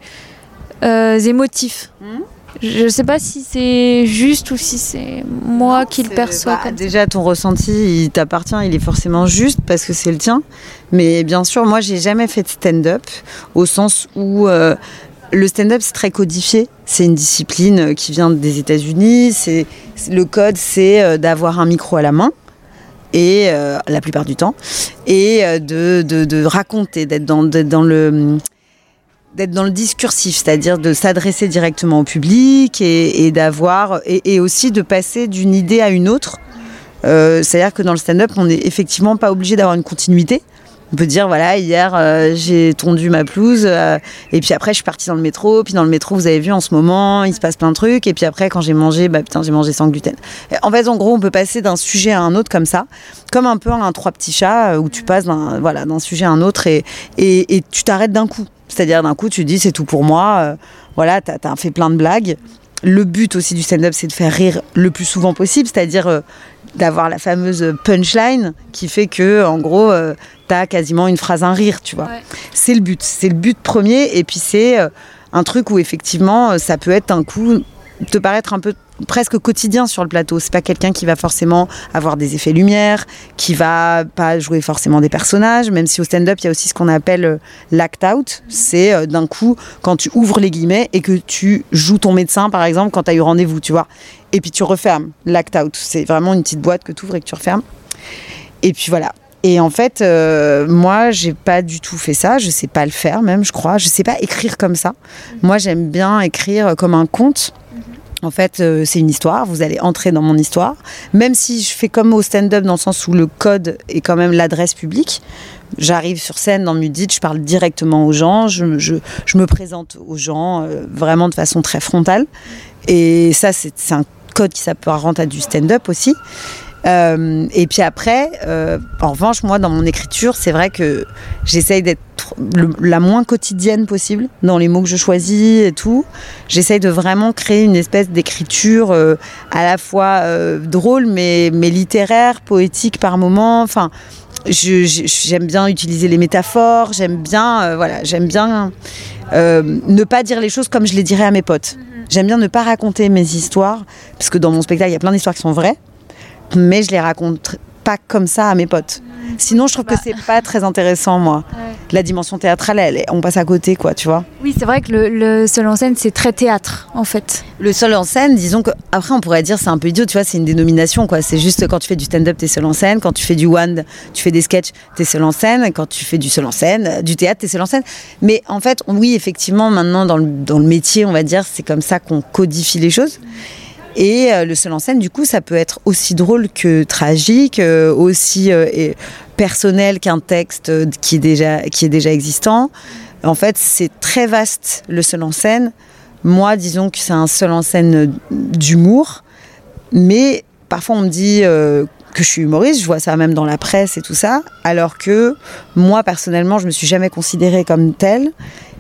émotif. Mhm. Je sais pas si c'est juste ou si c'est moi qui le perçois bah, comme. Déjà, ton ressenti, il t'appartient, il est forcément juste parce que c'est le tien. Mais bien sûr, moi, j'ai jamais fait de stand-up au sens où euh, le stand-up, c'est très codifié. C'est une discipline qui vient des États-Unis. C'est le code, c'est euh, d'avoir un micro à la main. Et euh, la plupart du temps, et euh, de, de, de raconter, d'être dans, d'être dans le d'être dans le discursif, c'est-à-dire de s'adresser directement au public et, d'avoir et, aussi de passer d'une idée à une autre. Euh, c'est-à-dire que dans le stand-up, on n'est effectivement pas obligé d'avoir une continuité. On peut dire voilà hier euh, j'ai tondu ma pelouse euh, et puis après je suis partie dans le métro puis dans le métro vous avez vu en ce moment il se passe plein de trucs et puis après quand j'ai mangé bah putain j'ai mangé sans gluten. En fait en gros on peut passer d'un sujet à un autre comme ça comme un peu un trois petits chats où tu passes d'un voilà d'un sujet à un autre et, et tu t'arrêtes d'un coup. C'est-à-dire d'un coup tu dis c'est tout pour moi euh, voilà t'as as fait plein de blagues. Le but aussi du stand-up c'est de faire rire le plus souvent possible c'est-à-dire euh, d'avoir la fameuse punchline qui fait que, en gros, euh, t'as quasiment une phrase, un rire, tu vois. Ouais. C'est le but, c'est le but premier. Et puis c'est euh, un truc où effectivement, ça peut être un coup te paraître un peu presque quotidien sur le plateau. C'est pas quelqu'un qui va forcément avoir des effets lumière, qui va pas jouer forcément des personnages, même si au stand-up il y a aussi ce qu'on appelle euh, l'act out. C'est euh, d'un coup quand tu ouvres les guillemets et que tu joues ton médecin par exemple quand tu as eu rendez-vous, tu vois. Et puis tu refermes l'act out. C'est vraiment une petite boîte que tu ouvres et que tu refermes. Et puis voilà. Et en fait, euh, moi, j'ai pas du tout fait ça. Je sais pas le faire, même, je crois. Je sais pas écrire comme ça. Moi, j'aime bien écrire comme un conte. En fait, euh, c'est une histoire. Vous allez entrer dans mon histoire. Même si je fais comme au stand-up, dans le sens où le code est quand même l'adresse publique. J'arrive sur scène dans Mudit, je parle directement aux gens, je, me présente aux gens euh, vraiment de façon très frontale. Et ça, c'est c'est un code qui s'apparente à du stand-up aussi. Euh, et puis après, euh, en revanche, moi, dans mon écriture, c'est vrai que j'essaye d'être la moins quotidienne possible dans les mots que je choisis et tout. J'essaye de vraiment créer une espèce d'écriture euh, à la fois drôle, mais, mais littéraire, poétique par moment. Enfin, j'aime bien utiliser les métaphores. J'aime bien, voilà, j'aime bien ne pas dire les choses comme je les dirais à mes potes. J'aime bien ne pas raconter mes histoires, parce que dans mon spectacle, il y a plein d'histoires qui sont vraies, mais je les raconte pas comme ça à mes potes. Sinon, je trouve que c'est pas très intéressant, moi. La dimension théâtrale, elle, on passe à côté, quoi, tu vois. Oui, c'est vrai que le, le seul en scène, c'est très théâtre, en fait. Le seul en scène, disons que après on pourrait dire c'est un peu idiot, tu vois, c'est une dénomination quoi. C'est juste quand tu fais du stand-up, t'es seul en scène, quand tu fais du one, tu fais des sketchs, t'es seul en scène, quand tu fais du seul en scène, du théâtre, t'es seul en scène. Mais en fait, oui, effectivement, maintenant dans le, dans le métier, on va dire, c'est comme ça qu'on codifie les choses. Et euh, le seul en scène, du coup, ça peut être aussi drôle que tragique, euh, aussi euh, personnel qu'un texte qui est déjà, qui est déjà existant. En fait, c'est très vaste le seul en scène. Moi, disons que c'est un seul en scène d'humour, mais parfois on me dit que je suis humoriste, je vois ça même dans la presse et tout ça, alors que moi personnellement, je me suis jamais considérée comme telle.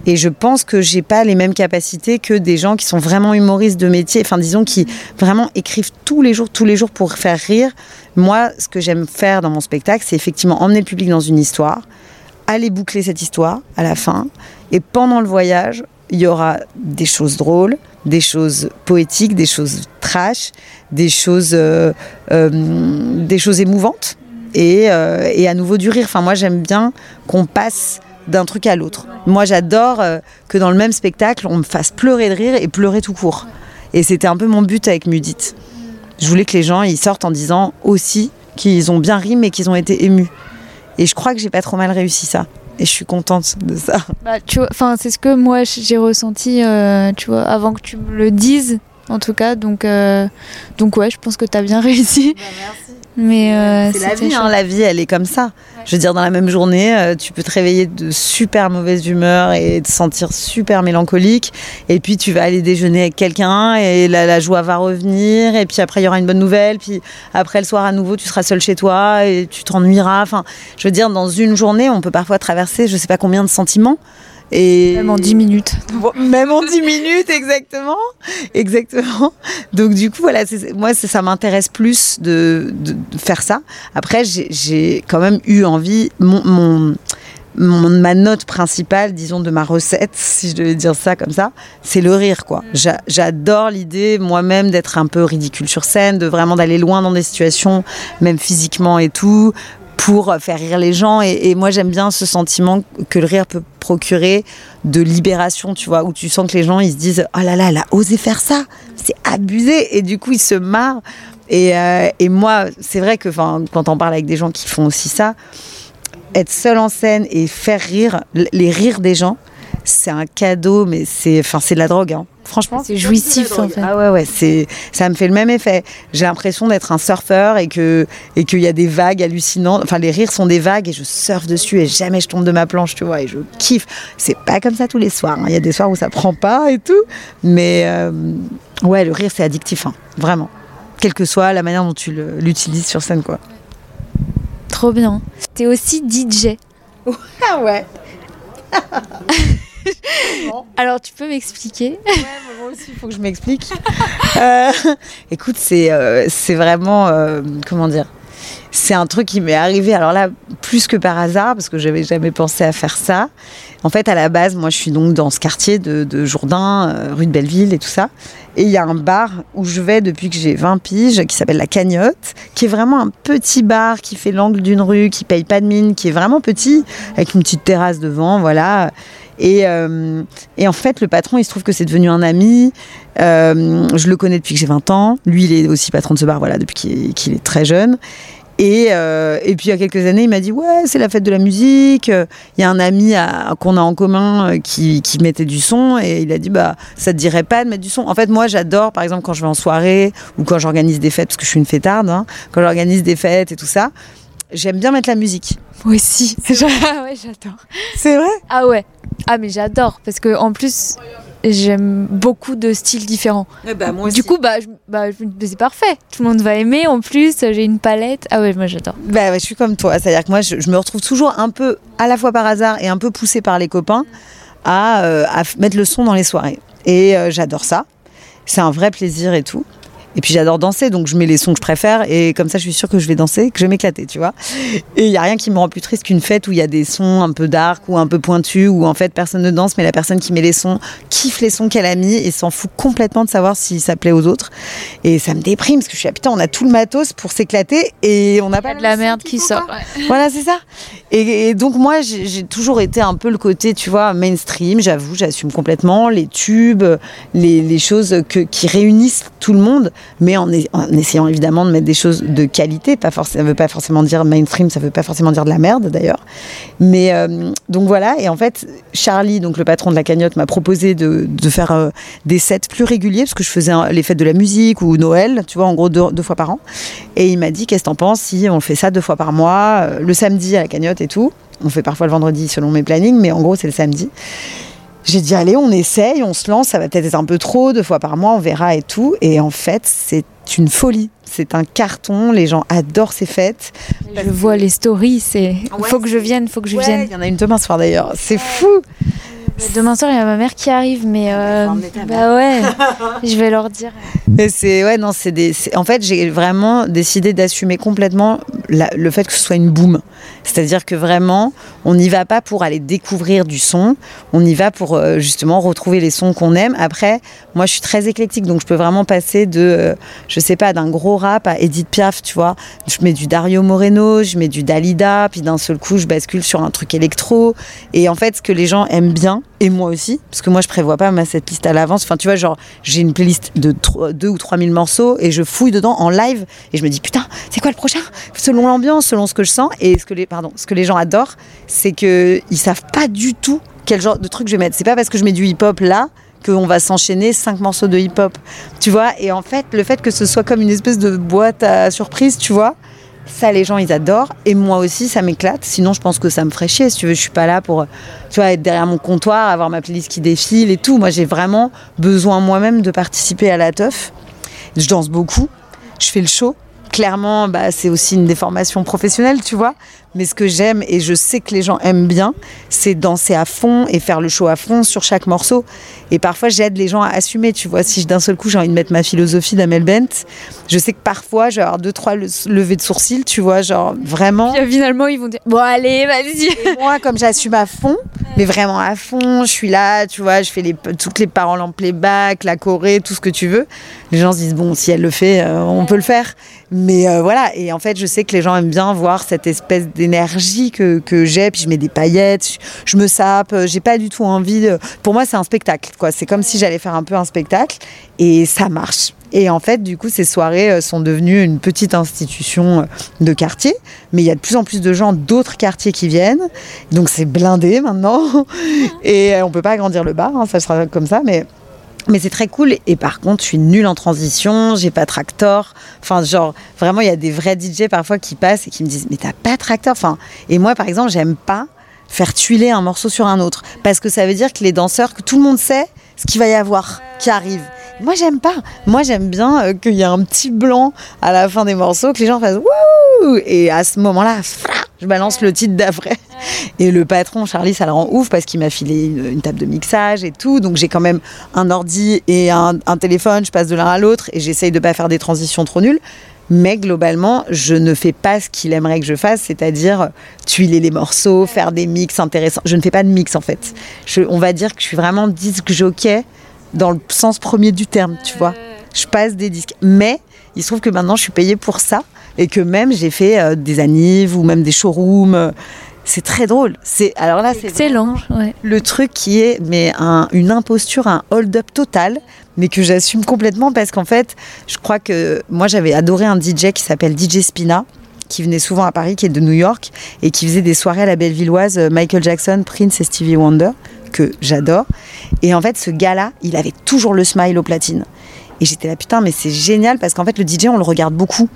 Et je pense que j'ai pas les mêmes capacités que des gens qui sont vraiment humoristes de métier, enfin disons qui vraiment écrivent tous les jours, tous les jours pour faire rire. Moi, ce que j'aime faire dans mon spectacle, c'est effectivement emmener le public dans une histoire, aller boucler cette histoire à la fin, et pendant le voyage, il y aura des choses drôles, des choses poétiques, des choses trash, des choses, euh, euh, des choses émouvantes et, euh, et à nouveau du rire. Enfin, moi, j'aime bien qu'on passe d'un truc à l'autre. Moi, j'adore euh, que dans le même spectacle, on me fasse pleurer de rire et pleurer tout court. Et c'était un peu mon but avec Mudit. Je voulais que les gens ils sortent en disant aussi qu'ils ont bien ri, mais qu'ils ont été émus. Et je crois que j'ai pas trop mal réussi ça. Et je suis contente de ça. Bah, enfin, c'est ce que moi j'ai ressenti, euh, tu vois, avant que tu me le dises, en tout cas. Donc, euh, donc ouais, je pense que tu as bien réussi. Mais euh, C'est la c'était vie, hein, la vie, elle est comme ça. Je veux dire, dans la même journée, euh, tu peux te réveiller de super mauvaise humeur et te sentir super mélancolique. Et puis, tu vas aller déjeuner avec quelqu'un et la, la joie va revenir. Et puis après, il y aura une bonne nouvelle. Puis après, le soir, à nouveau, tu seras seul chez toi et tu t'ennuieras. Enfin, je veux dire, dans une journée, on peut parfois traverser je sais pas combien de sentiments. Et Même en 10 minutes. Même en 10 minutes, exactement. Exactement. Donc, du coup, voilà, moi, ça m'intéresse plus de, de- de faire ça. Après, j'ai- quand même eu envie, mon, mon- mon- ma note principale, disons, de ma recette, si je devais dire ça comme ça, c'est le rire, quoi. J'a- J'adore l'idée, moi-même, d'être un peu ridicule sur scène, de vraiment d'aller loin dans des situations, même physiquement et tout, pour faire rire les gens. Et, moi, j'aime bien ce sentiment que le rire peut procurer de libération, tu vois, où tu sens que les gens, ils se disent, oh là là, elle a osé faire ça, c'est abusé. Et du coup, ils se marrent. Et, euh, et moi, c'est vrai que quand on parle avec des gens qui font aussi ça, être seul en scène et faire rire, les rires des gens, c'est un cadeau, mais c'est, enfin, c'est de la drogue. hein. Franchement, C'est jouissif, en fait. Ah ouais, ouais, c'est, ça me fait le même effet. J'ai l'impression d'être un surfeur et que et qu'il y a des vagues hallucinantes. Enfin, les rires sont des vagues et je surfe dessus et jamais je tombe de ma planche, tu vois. Et je kiffe. C'est pas comme ça tous les soirs. hein. Il y a des soirs où ça prend pas et tout. Mais euh, ouais, le rire, c'est addictif, hein, vraiment. Quelle que soit la manière dont tu l'utilises sur scène, quoi. Trop bien. T'es aussi DJ. Ah ouais. maman. Alors, tu peux m'expliquer? Ouais, moi aussi, il faut que je m'explique. Euh, écoute, c'est euh, c'est vraiment. euh, comment dire? C'est un truc qui m'est arrivé, alors là, plus que par hasard, parce que j'avais jamais pensé à faire ça. En fait, à la base, moi, je suis donc dans ce quartier de, de Jourdain, euh, rue de Belleville et tout ça. Et il y a un bar où je vais depuis que j'ai 20 piges, qui s'appelle La Cagnotte, qui est vraiment un petit bar qui fait l'angle d'une rue, qui paye pas de mine, qui est vraiment petit, avec une petite terrasse devant, voilà. Et, euh, et en fait, le patron, il se trouve que c'est devenu un ami. Euh, je le connais depuis que j'ai 20 ans. Lui, il est aussi patron de ce bar, voilà, depuis qu'il est, très jeune. Et, euh, et puis il y a quelques années, il m'a dit ouais, c'est la fête de la musique. Il y a un ami qu'on a en commun qui, qui mettait du son et il a dit bah ça te dirait pas de mettre du son. En fait, moi j'adore par exemple quand je vais en soirée ou quand j'organise des fêtes parce que je suis une fêtarde, hein, quand j'organise des fêtes et tout ça, j'aime bien mettre la musique. Moi aussi. ah ouais, j'adore. C'est vrai? Ah ouais. Ah, mais j'adore. Parce que en plus, j'aime beaucoup de styles différents. bah, moi Du coup, bah, je- bah, c'est parfait. Tout le monde va aimer. En plus, j'ai une palette. Ah ouais, moi j'adore. Bah ouais, je suis comme toi. C'est-à-dire que moi, je, je me retrouve toujours un peu, à la fois par hasard et un peu poussée par les copains, à, euh, à mettre le son dans les soirées. Et euh, j'adore ça. C'est un vrai plaisir et tout. Et puis j'adore danser, donc je mets les sons que je préfère et comme ça je suis sûre que je vais danser, que je vais m'éclater, tu vois. Et il y a rien qui me rend plus triste qu'une fête où il y a des sons un peu dark ou un peu pointus où en fait personne ne danse mais la personne qui met les sons kiffe les sons qu'elle a mis et s'en fout complètement de savoir si ça plaît aux autres. Et ça me déprime parce que je suis là, putain, on a tout le matos pour s'éclater et on n'a pas de la merde qui sort. Voilà, c'est ça. Et, et donc moi, j'ai j'ai toujours été un peu le côté, tu vois, mainstream. J'avoue, j'assume complètement les tubes, les, les choses que, qui réunissent tout le monde, mais en, es- en essayant évidemment de mettre des choses de qualité. Pas ça veut pas forcément dire mainstream, ça veut pas forcément dire de la merde d'ailleurs. Mais euh, donc voilà. Et en fait, Charlie, donc le patron de la cagnotte, m'a proposé de, faire euh, des sets plus réguliers parce que je faisais les fêtes de la musique ou Noël, tu vois, en gros deux, deux fois par an. Et il m'a dit qu'est-ce que t'en penses si on fait ça deux fois par mois, euh, le samedi à la cagnotte et tout? On fait parfois le vendredi selon mes plannings, mais en gros c'est le samedi. J'ai dit allez, on essaye, on se lance, ça va peut-être être un peu trop, deux fois par mois, on verra et tout. Et en fait, c'est une folie. C'est un carton, les gens adorent ces fêtes. Je vois les stories. C'est. Ouais, faut que je vienne. Faut que je Ouais, vienne. il y en a une demain soir d'ailleurs. C'est fou. Demain soir, il y a ma mère qui arrive, mais euh, bah ouais, je vais leur dire. Mais c'est ouais non c'est des en fait j'ai vraiment décidé d'assumer complètement la- le fait que ce soit une boom c'est-à-dire que vraiment on n'y va pas pour aller découvrir du son on y va pour euh, justement retrouver les sons qu'on aime après moi je suis très éclectique donc je peux vraiment passer de euh, je sais pas d'un gros à Edith Piaf tu vois. Je mets du Dario Moreno je mets du Dalida puis d'un seul coup je bascule sur un truc électro. Et en fait ce que les gens aiment bien et moi aussi parce que moi je prévois pas ma cette liste à l'avance. Enfin tu vois genre j'ai une playlist de 2 ou 3 000 morceaux et je fouille dedans en live et je me dis putain c'est quoi le prochain? Selon l'ambiance selon ce que je sens. Et ce que les pardon ce que les gens adorent c'est que ils savent pas du tout quel genre de truc je vais mettre. C'est pas parce que je mets du hip hop là qu'on va s'enchaîner cinq morceaux de hip hop tu vois et en fait le fait que ce soit comme une espèce de boîte à surprise tu vois ça, les gens, ils adorent. Et moi aussi, ça m'éclate. Sinon, je pense que ça me ferait chier. Si tu veux, je suis pas là pour, tu vois, être derrière mon comptoir, avoir ma playlist qui défile et tout. Moi, j'ai vraiment besoin moi-même de participer à la teuf. Je danse beaucoup. Je fais le show. Clairement, bah, c'est aussi une déformation professionnelle, tu vois. Mais ce que j'aime, et je sais que les gens aiment bien, c'est danser à fond et faire le show à fond sur chaque morceau. Et parfois, j'aide les gens à assumer, tu vois. Si d'un seul coup, j'ai envie de mettre ma philosophie d'Amel Bent, je sais que parfois, je vais avoir deux, trois le- levées de sourcils, tu vois, genre vraiment. Puis, euh, finalement, ils vont dire bon allez, vas-y. Moi, comme j'assume à fond, mais vraiment à fond, je suis là, tu vois, je fais toutes les paroles en playback, la choré, tout ce que tu veux. Les gens se disent, bon, si elle le fait, euh, on peut le faire. Mais euh, voilà, et en fait, je sais que les gens aiment bien voir cette espèce d'énergie que, que j'ai, puis je mets des paillettes, je, je me sape, euh, j'ai pas du tout envie de... Pour moi, c'est un spectacle, quoi. C'est comme si j'allais faire un peu un spectacle, et ça marche. Et en fait, du coup, ces soirées euh, sont devenues une petite institution euh, de quartier, mais il y a de plus en plus de gens d'autres quartiers qui viennent, donc c'est blindé maintenant, et euh, on peut pas agrandir le bar, hein, ça sera comme ça, mais mais c'est très cool. Et par contre, je suis nulle en transition, j'ai pas tractor. Enfin, genre, vraiment, il y a des vrais DJ parfois qui passent et qui me disent Mais t'as pas tractor? Enfin, et moi, par exemple, j'aime pas faire tuiler un morceau sur un autre. Parce que ça veut dire que les danseurs, que tout le monde sait ce qu'il va y avoir qui arrive. Moi, j'aime pas. Moi, j'aime bien euh, qu'il y ait un petit blanc à la fin des morceaux, que les gens fassent Wouh Et à ce moment-là, je balance le titre d'après. Et le patron, Charlie, ça le rend ouf parce qu'il m'a filé une, table de mixage et tout. Donc j'ai quand même un ordi et un, téléphone, je passe de l'un à l'autre et j'essaye de pas faire des transitions trop nulles. Mais globalement, je ne fais pas ce qu'il aimerait que je fasse, c'est-à-dire tuiler les morceaux, faire des mix intéressants. Je ne fais pas de mix en fait. On va dire que je suis vraiment disque jockey dans le sens premier du terme, tu vois. Je passe des disques. Mais il se trouve que maintenant je suis payée pour ça et que même j'ai fait euh, des annives ou même des showrooms. C'est très drôle. C'est alors là, c'est Excellent. Ouais. le truc qui est mais un- une imposture, un hold-up total, mais que j'assume complètement parce qu'en fait, je crois que moi j'avais adoré un DJ qui s'appelle DJ Spina qui venait souvent à Paris, qui est de New York et qui faisait des soirées à la Bellevilloise, euh, Michael Jackson, Prince et Stevie Wonder, que j'adore. Et en fait, ce gars-là, il avait toujours le smile au platine. Et j'étais là, putain, mais c'est génial parce qu'en fait, le DJ, on le regarde beaucoup.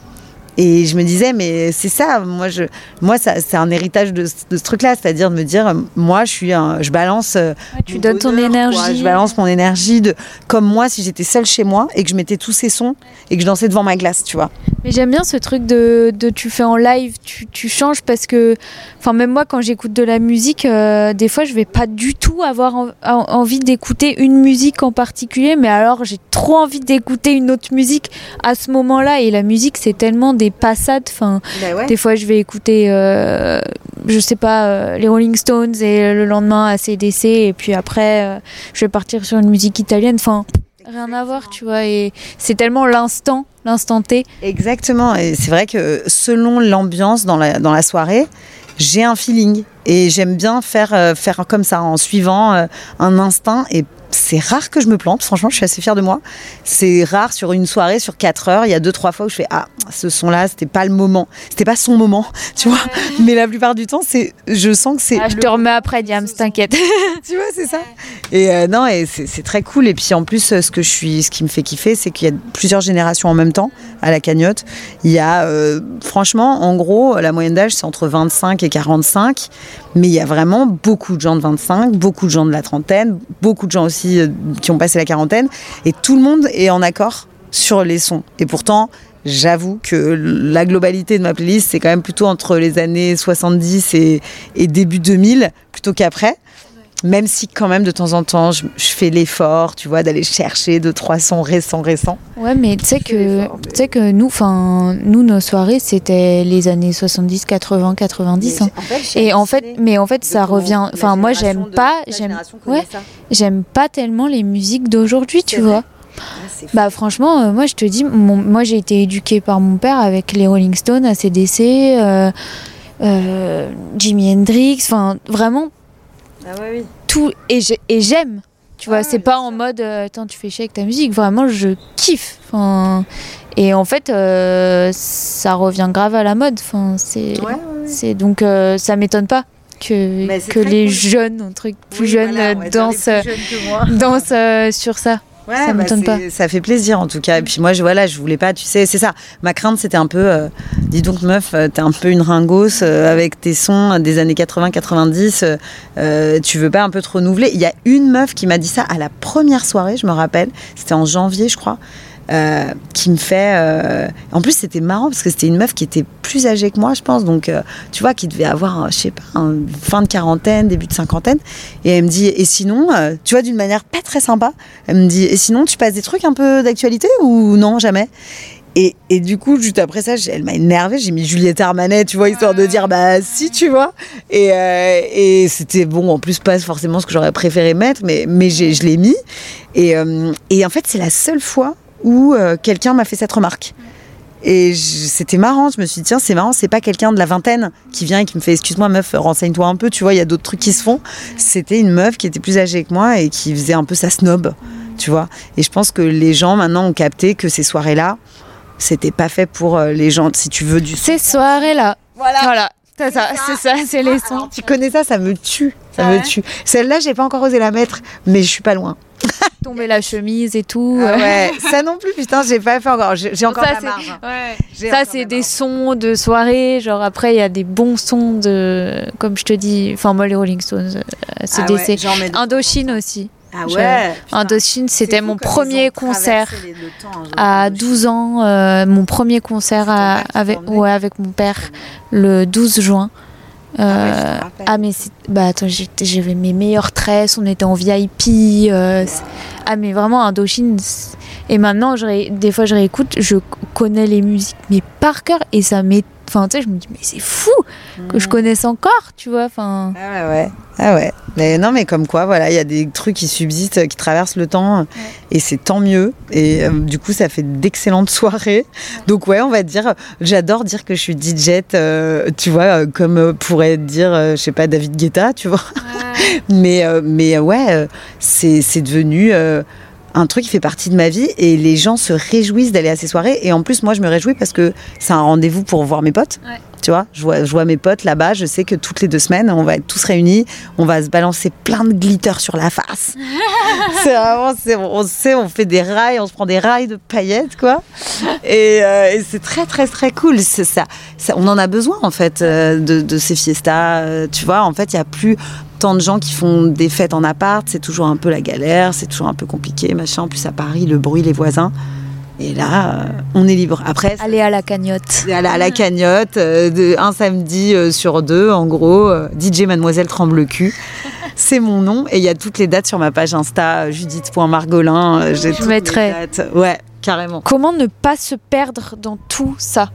Et je me disais, mais c'est ça, moi, je, moi ça, c'est un héritage de, ce- de ce truc-là, c'est-à-dire de me dire, moi, je suis un, je balance. euh, tu donnes ton énergie. quoi. Je balance mon énergie de, comme moi, si j'étais seule chez moi et que je mettais tous ces sons et que je dansais devant ma glace, tu vois. Mais j'aime bien ce truc de, de tu fais en live, tu, tu changes parce que, enfin même moi quand j'écoute de la musique, euh, des fois je vais pas du tout avoir en- en- envie d'écouter une musique en particulier, mais alors j'ai trop envie d'écouter une autre musique à ce moment-là. Et la musique c'est tellement des passades. Enfin, des fois je vais écouter, euh, je sais pas, euh, les Rolling Stones et le lendemain ACDC et puis après euh, je vais partir sur une musique italienne. Enfin, rien à voir, tu vois. Et c'est tellement l'instant, l'instant T. Exactement. Et c'est vrai que selon l'ambiance dans la, dans la soirée, j'ai un feeling. Et j'aime bien faire, euh, faire comme ça, en suivant euh, un instinct. Et c'est rare que je me plante. Franchement, je suis assez fière de moi. C'est rare sur une soirée, sur 4 heures. Il y a deux, trois fois où je fais Ah, ce son-là, c'était pas le moment. C'était pas son moment, tu vois. Mais la plupart du temps, c'est, je sens que c'est. Ah, je le te remets après, Diams, t'inquiète. tu vois, c'est ça. Et euh, non, et c'est très cool. Et puis en plus, ce que je suis, ce qui me fait kiffer, c'est qu'il y a plusieurs générations en même temps à la cagnotte. Il y a, euh, franchement, en gros, la moyenne d'âge c'est entre 25 et 45, mais il y a vraiment beaucoup de gens de 25, beaucoup de gens de la trentaine, beaucoup de gens aussi euh, qui ont passé la quarantaine, et tout le monde est en accord sur les sons. Et pourtant. J'avoue que la globalité de ma playlist, c'est quand même plutôt entre les années 70 et, et début 2000, plutôt qu'après. Même si quand même de temps en temps, je, je fais l'effort, tu vois, d'aller chercher deux, trois sons récents, récents. Ouais, mais tu sais que, sais que nous, enfin, nous, nos soirées, c'était les années 70, 80, 90. hein. Et en fait, mais en fait, ça revient. Enfin, moi, j'aime pas, j'aime, ouais. j'aime pas tellement les musiques d'aujourd'hui, tu vrai. vois. Bah franchement, euh, moi je te dis, mon- moi j'ai été éduquée par mon père avec les Rolling Stones, ACDC, euh, euh, Jimi Hendrix, enfin vraiment Ah ouais, oui. tout et j'ai- et j'aime. Tu vois, Ah, c'est pas en mode euh, attends, tu fais chier avec ta musique, vraiment je kiffe. Enfin, et en fait, euh, ça revient grave à la mode. Enfin, c'est Ouais, ouais, ouais. c'est donc euh, ça m'étonne pas que que les cool. jeunes, un truc plus Oui, jeunes voilà, dansent jeunes dansent euh, sur ça. Ouais, Ça bah, m'étonne pas. Ça fait plaisir en tout cas. Et puis moi, je, voilà, je voulais pas, tu sais, c'est ça. Ma crainte, c'était un peu, euh, dis donc meuf, euh, t'es un peu une ringos euh, avec tes sons des années 80-90. euh, euh, tu veux pas un peu te renouveler Il y a une meuf qui m'a dit ça à la première soirée, je me rappelle. C'était en janvier, je crois. Euh, qui me fait. euh, En plus, c'était marrant parce que c'était une meuf qui était plus âgée que moi, je pense. Donc, euh, tu vois, qui devait avoir, je sais pas, fin de quarantaine, début de cinquantaine. Et elle me dit, et sinon, tu vois, d'une manière pas très sympa, elle me dit, et sinon, tu passes des trucs un peu d'actualité ou non, jamais? Et, et du coup, juste après ça, elle m'a énervée. J'ai mis Juliette Armanet, tu vois, histoire de dire, bah si, tu vois. Et, et c'était bon, en plus, pas forcément ce que j'aurais préféré mettre, mais, mais je l'ai mis. Et, et en fait, c'est la seule fois où euh, quelqu'un m'a fait cette remarque. Et c'était marrant, je me suis dit, tiens, c'est marrant, c'est pas quelqu'un de la vingtaine qui vient et qui me fait, excuse-moi, meuf, renseigne-toi un peu, tu vois, il y a d'autres trucs qui se font. C'était une meuf qui était plus âgée que moi et qui faisait un peu sa snob, tu vois. Et je pense que les gens maintenant ont capté que ces soirées-là, c'était pas fait pour euh, les gens, si tu veux du Ces soirées-là. Voilà. Voilà. C'est ça, c'est ça, c'est les sons. Alors, tu connais ça, ça me tue. Ça Ah me tue. Celle-là, j'ai pas encore osé la mettre, mais je suis pas loin. Tomber la chemise et tout. Ah euh. ouais, ça non plus, putain, j'ai pas fait encore. J'ai encore ça, la c'est- marge. ouais. Ça, des marge. sons de soirée. Genre, après, il y a des bons sons de. Comme je te dis. Enfin, moi, les Rolling Stones, euh, Ah ouais, j'en mets de- Indochine aussi. Ah ouais. Indochine, c'était fou mon premier concert. temps, À Indochine. 12 ans, euh, mon premier concert à- avec, ouais, avec mon père le 12 juin. Euh, ah, mais c'est- bah attends, j'avais mes meilleures tresses, on était en VIP. euh, ah mais vraiment Indochine. Et maintenant, je ré- des fois je réécoute, je connais les musiques mais par cœur et ça m'est. Enfin tu sais, je me dis mais c'est fou que je connaisse encore, tu vois. Enfin. Ah ouais. Ah ouais. Mais non, mais comme quoi, voilà, il y a des trucs qui subsistent, qui traversent le temps, et c'est tant mieux. Et euh, du coup, ça fait d'excellentes soirées. Donc ouais, on va dire, j'adore dire que je suis DJ, euh, tu vois, euh, comme pourrait dire, je sais pas, David Guetta, tu vois. mais euh, mais ouais, c'est c'est devenu. Un truc qui fait partie de ma vie et les gens se réjouissent d'aller à ces soirées et en plus moi je me réjouis parce que c'est un rendez-vous pour voir mes potes. Tu vois je vois, je vois mes potes là-bas je sais que toutes les deux semaines on va être tous réunis on va se balancer plein de glitter sur la face c'est vraiment c'est- on sait on fait des rails on se prend des rails de paillettes quoi et, euh, et c'est très très très cool c'est ça, ça- on en a besoin en fait euh, de, de ces fiestas euh, tu vois en fait il y a plus tant de gens qui font des fêtes en appart, c'est toujours un peu la galère, c'est toujours un peu compliqué, machin. En plus, à Paris, le bruit, les voisins. Et là, euh, on est libre. Après, Aller à la cagnotte. c'est à la, cagnotte, euh, de, un samedi euh, sur deux, en gros, DJ Mademoiselle Tremble le cul. C'est mon nom et il y a toutes les dates sur ma page Insta, judith.margolin. Je toutes les mettrai. dates. Ouais, carrément. Comment ne pas se perdre dans tout ça?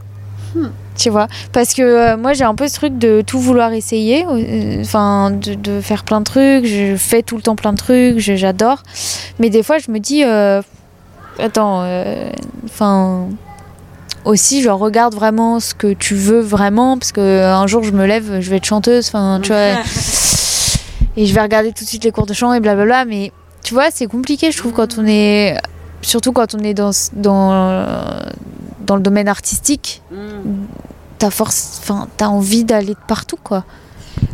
Tu vois? Parce que euh, moi, j'ai un peu ce truc de tout vouloir essayer, euh, enfin, de, de faire plein de trucs. Je fais tout le temps plein de trucs, j'adore. Mais des fois, je me dis, euh, attends, euh, enfin. aussi, je regarde vraiment ce que tu veux vraiment, parce que un jour je me lève, je vais être chanteuse, enfin, tu vois. et je vais regarder tout de suite les cours de chant et blablabla, mais tu vois, c'est compliqué, je trouve, quand on est. Surtout quand on est dans, dans, dans le domaine artistique, t'as force, enfin, t'as envie d'aller de partout, quoi.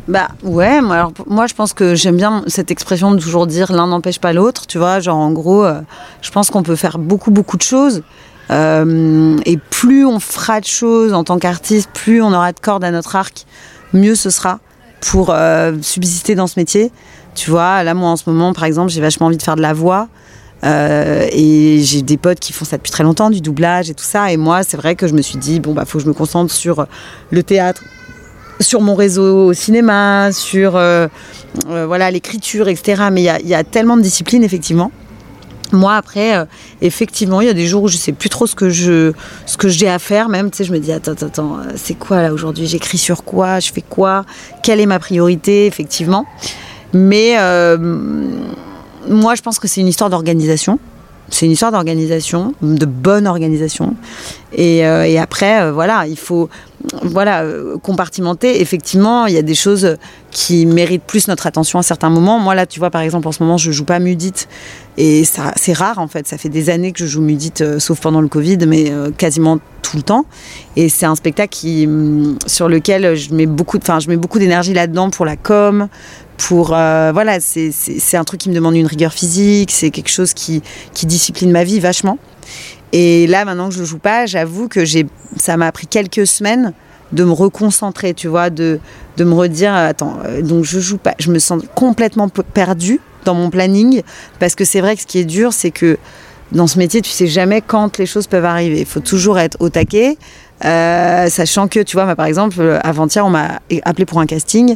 Bah ouais, moi, alors, moi je pense que j'aime bien cette expression de toujours dire l'un n'empêche pas l'autre, tu vois, genre en gros, euh, je pense qu'on peut faire beaucoup beaucoup de choses. Euh, et plus on fera de choses en tant qu'artiste, plus on aura de cordes à notre arc, mieux ce sera pour euh, subsister dans ce métier. Tu vois, là moi en ce moment par exemple, j'ai vachement envie de faire de la voix. Et j'ai des potes qui font ça depuis très longtemps, du doublage et tout ça. Et moi, c'est vrai que je me suis dit, bon, bah, faut que je me concentre sur le théâtre, sur mon réseau au cinéma, sur euh, euh, voilà l'écriture, etc. Mais il y a, tellement de disciplines, effectivement. Moi, après, euh, effectivement, il y a des jours où je sais plus trop ce que j'ai à faire. Même, tu sais, je me dis, attends, attends, attends, c'est quoi là aujourd'hui? J'écris sur quoi? Je fais quoi? Quelle est ma priorité? Effectivement. Mais moi, je pense que c'est une histoire d'organisation. C'est une histoire d'organisation, de bonne organisation. Et, euh, et après, euh, voilà, il faut voilà, euh, compartimenter. Effectivement, il y a des choses qui méritent plus notre attention à certains moments. Moi, là, tu vois, par exemple, en ce moment, je joue pas Mudite. Et ça, c'est rare, en fait. Ça fait des années que je joue Mudite, sauf pendant le Covid, mais quasiment tout le temps. Et c'est un spectacle hum, sur lequel je mets beaucoup, beaucoup d'énergie là-dedans pour la com, pour voilà, c'est, un truc qui me demande une rigueur physique. C'est quelque chose qui discipline ma vie vachement. Et là, maintenant que je ne joue pas, j'avoue que ça m'a pris quelques semaines de me reconcentrer, tu vois, de, de me redire, attends, euh, donc je joue pas, je me sens complètement pe- perdue dans mon planning, parce que c'est vrai que ce qui est dur, c'est que dans ce métier, tu sais jamais quand les choses peuvent arriver. Il faut toujours être au taquet, euh, sachant que, tu vois, par exemple, euh, avant-hier, on m'a appelé pour un casting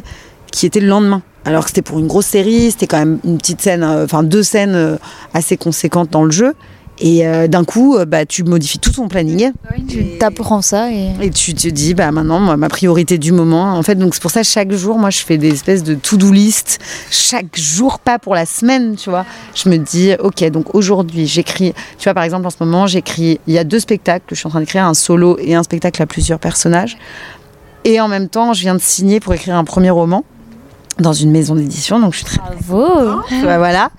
qui était le lendemain. Alors que c'était pour une grosse série, c'était quand même une petite scène, enfin deux scènes assez conséquentes dans le jeu. Et euh, d'un coup, euh, bah, tu modifies tout ton planning. Tu t'apprends ça et. Et tu te dis, bah maintenant, moi, ma priorité du moment, en fait, donc c'est pour ça, chaque jour, moi, je fais des espèces de to-do list, chaque jour, pas pour la semaine, tu vois. Je me dis, ok, donc aujourd'hui, j'écris, tu vois, par exemple, en ce moment, j'écris, il y a deux spectacles que je suis en train d'écrire, un solo et un spectacle à plusieurs personnages. Et en même temps, je viens de signer pour écrire un premier roman dans une maison d'édition, donc je suis très Bravo voilà.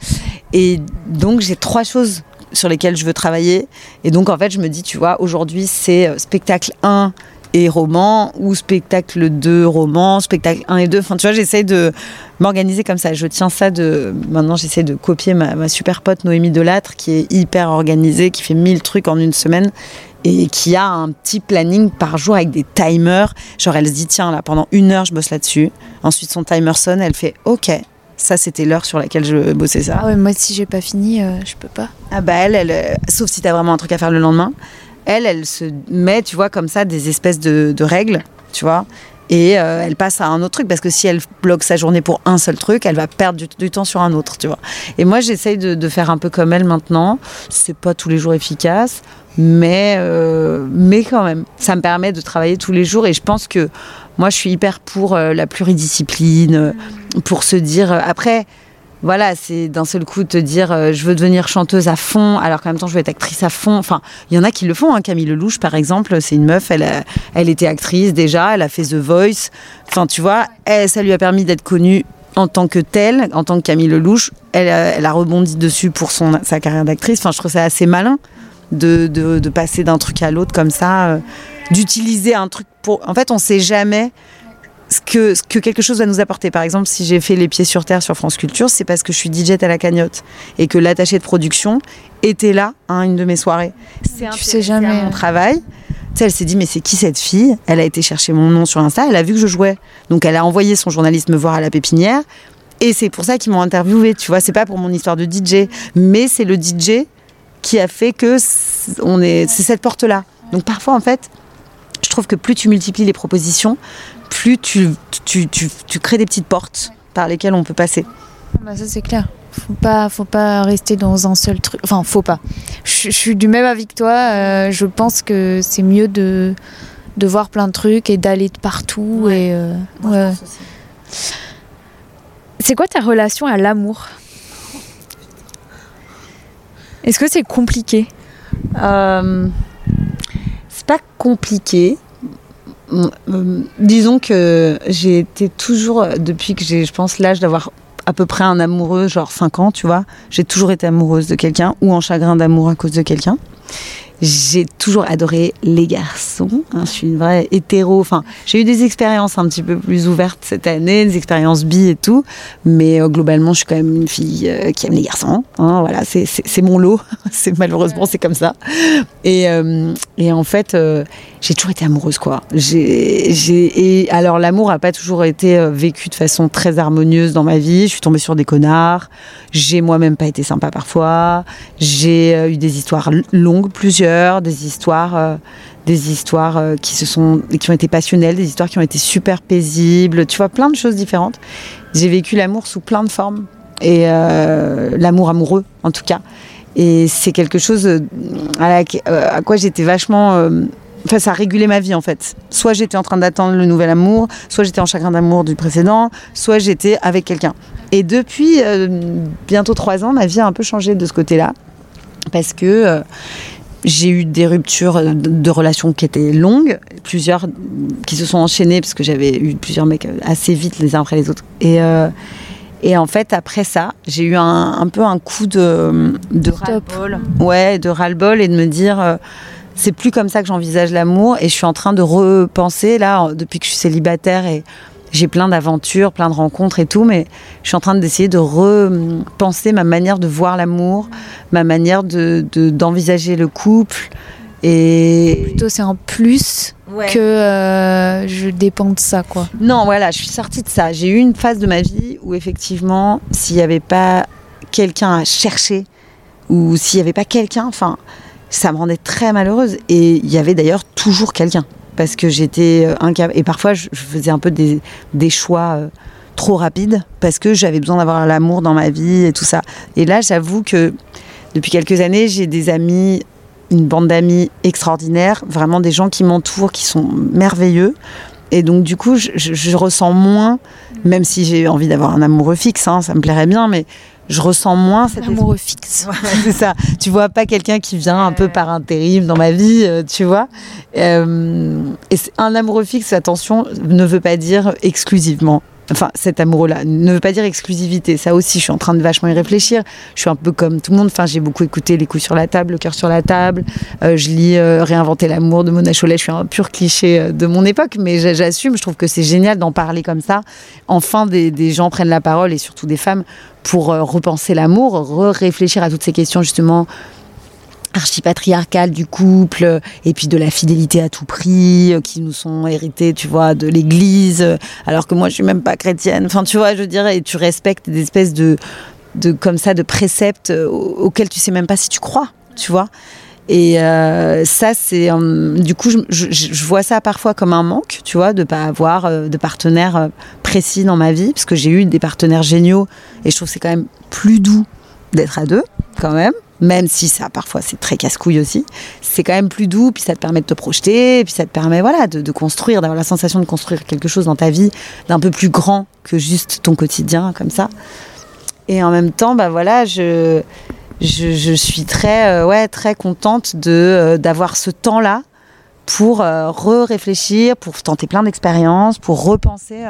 Et donc j'ai trois choses sur lesquelles je veux travailler. Et donc en fait, je me dis, tu vois, aujourd'hui c'est euh, spectacle 1 et roman, ou spectacle 2 roman, spectacle 1 et 2. Enfin, tu vois, j'essaye de m'organiser comme ça. Je tiens ça de. Maintenant, j'essaie de copier ma, ma super pote Noémie Delattre, qui est hyper organisée, qui fait 1000 trucs en une semaine et qui a un petit planning par jour avec des timers. Genre, elle se dit, tiens, là, pendant une heure, je bosse là-dessus. Ensuite, son timer sonne, elle fait, OK, ça, c'était l'heure sur laquelle je bossais ça. Ah ouais, moi si j'ai pas fini, euh, je peux pas. Ah bah elle, elle euh, sauf si t'as vraiment un truc à faire le lendemain, elle, elle se met, tu vois, comme ça, des espèces de, de règles, tu vois. et euh, elle passe à un autre truc parce que si elle bloque sa journée pour un seul truc, elle va perdre du, du temps sur un autre, tu vois. Et moi, j'essaye de, de faire un peu comme elle maintenant. C'est pas tous les jours efficace, mais euh, mais quand même, ça me permet de travailler tous les jours. Et je pense que moi, je suis hyper pour euh, la pluridiscipline, euh, pour se dire euh, après. Voilà, c'est d'un seul coup te dire je veux devenir chanteuse à fond, alors qu'en même temps je veux être actrice à fond. Enfin, il y en a qui le font. Hein. Camille Lelouch, par exemple, c'est une meuf, elle, elle était actrice déjà, elle a fait The Voice. Enfin, tu vois, elle- ça lui a permis d'être connue en tant que telle, en tant que Camille Lelouch. Elle, elle a rebondi dessus pour son, sa carrière d'actrice. Enfin, je trouve ça assez malin de, de, passer d'un truc à l'autre comme ça, d'utiliser un truc pour. En fait, on sait jamais ce que, ce que quelque chose va nous apporter. Par exemple, si j'ai fait Les Pieds sur Terre sur France Culture, c'est parce que je suis DJ à la cagnotte et que l'attaché de production était là à une de mes soirées. C'est Tu sais jamais. à mon travail. Tu sais, elle s'est dit, mais c'est qui cette fille? Elle a été chercher mon nom sur Insta, elle a vu que je jouais. Donc elle a envoyé son journaliste me voir à la pépinière. Et c'est pour ça qu'ils m'ont interviewé. Tu vois, c'est pas pour mon histoire de DJ, mais c'est le DJ qui a fait que c'est- on est, c'est cette porte-là. Donc parfois, en fait, je trouve que plus tu multiplies les propositions, plus tu, tu, tu, tu crées des petites portes par lesquelles on peut passer. Bah, ça c'est clair. Faut pas, faut pas rester dans un seul truc. Enfin, faut pas. Je, je suis du même avis que toi. euh, je pense que c'est mieux de, de voir plein de trucs et d'aller de partout. Et euh, ouais. C'est quoi ta relation à l'amour? Est-ce que c'est compliqué? Euh, pas compliqué. Disons que j'ai été toujours, depuis que j'ai, je pense, l'âge d'avoir à peu près un amoureux, genre 5 ans, tu vois, j'ai toujours été amoureuse de quelqu'un ou en chagrin d'amour à cause de quelqu'un. J'ai toujours adoré les garçons. hein, je suis une vraie hétéro. Enfin, j'ai eu des expériences un petit peu plus ouvertes cette année, des expériences bi et tout. Mais euh, globalement, je suis quand même une fille euh, qui aime les garçons. hein, voilà, c'est- mon lot. malheureusement c'est comme ça. Et, euh, en fait, j'ai toujours été amoureuse, quoi. J'ai, alors, l'amour a pas toujours été vécu de façon très harmonieuse dans ma vie. Je suis tombée sur des connards. J'ai moi-même pas été sympa parfois. J'ai eu des histoires longues, plusieurs, des histoires, euh, des histoires euh, qui se sont, qui ont été passionnelles, des histoires qui ont été super paisibles. Tu vois, plein de choses différentes. J'ai vécu l'amour sous plein de formes et euh, l'amour amoureux, en tout cas. Et c'est quelque chose à, quoi j'étais vachement. Enfin, ça régulait ma vie en fait. Soit j'étais en train d'attendre le nouvel amour, soit j'étais en chagrin d'amour du précédent, soit j'étais avec quelqu'un. Et depuis bientôt trois ans, ma vie a un peu changé de ce côté-là. Parce que j'ai eu des ruptures de, relations qui étaient longues, plusieurs qui se sont enchaînées, parce que j'avais eu plusieurs mecs assez vite les uns après les autres. Et, euh, et en fait, après ça, j'ai eu un, un peu un coup de, ras-le-bol. Ouais, de ras-le-bol et de me dire. euh, c'est plus comme ça que j'envisage l'amour et je suis en train de repenser là depuis que je suis célibataire et j'ai plein d'aventures, plein de rencontres et tout, mais je suis en train d'essayer de repenser ma manière de voir l'amour, ma manière de de- d'envisager le couple et Plutôt c'est un plus Ouais. que euh, je dépends de ça, quoi. Non, voilà, je suis sortie de ça. J'ai eu une phase de ma vie où effectivement, s'il n'y avait pas quelqu'un à chercher, ou s'il n'y avait pas quelqu'un, enfin, ça me rendait très malheureuse. Et il y avait d'ailleurs toujours quelqu'un. Parce que j'étais euh, incapable. Et parfois, je, faisais un peu des, choix euh, trop rapides, parce que j'avais besoin d'avoir l'amour dans ma vie et tout ça. Et là, j'avoue que depuis quelques années, j'ai des amis, une bande d'amis extraordinaires, vraiment des gens qui m'entourent, qui sont merveilleux. Et donc, du coup, je ressens moins, même si j'ai envie d'avoir un amoureux fixe, hein, ça me plairait bien, mais je ressens moins cette Amoureux fixe. C'est ça. Tu vois pas quelqu'un qui vient un peu par intérim dans ma vie, euh, tu vois. Euh, et un amoureux fixe, attention, ne veut pas dire exclusivement. Enfin, cet amoureux-là ne veut pas dire exclusivité. Ça aussi, je suis en train de vachement y réfléchir. Je suis un peu comme tout le monde. Enfin, j'ai beaucoup écouté Les couilles sur la table, Le cœur sur la table. Euh, je lis euh, Réinventer l'amour de Mona Chollet. Je suis un pur cliché euh, de mon époque, mais j'a- j'assume. Je trouve que c'est génial d'en parler comme ça. Enfin, des, des gens prennent la parole et surtout des femmes pour repenser l'amour, réfléchir à toutes ces questions justement archipatriarcales du couple euh, et puis de la fidélité à tout prix euh, qui nous sont héritées tu vois de l'église euh, alors que moi je suis même pas chrétienne enfin tu vois je dirais et tu respectes des espèces de de comme ça de préceptes au- auxquels tu sais même pas si tu crois tu vois Et ça, c'est du coup, je, vois ça parfois comme un manque, tu vois, de pas avoir de partenaire précis dans ma vie, parce que j'ai eu des partenaires géniaux, et je trouve c'est quand même plus doux d'être à deux, quand même. Même si ça, parfois, c'est très casse-couille aussi. C'est quand même plus doux, puis ça te permet de te projeter, et puis ça te permet, voilà, de, construire, d'avoir la sensation de construire quelque chose dans ta vie d'un peu plus grand que juste ton quotidien, comme ça. Et en même temps, bah voilà, je, je, suis très, euh, ouais, très contente de, euh, d'avoir ce temps-là pour euh, re-réfléchir, pour tenter plein d'expériences, pour repenser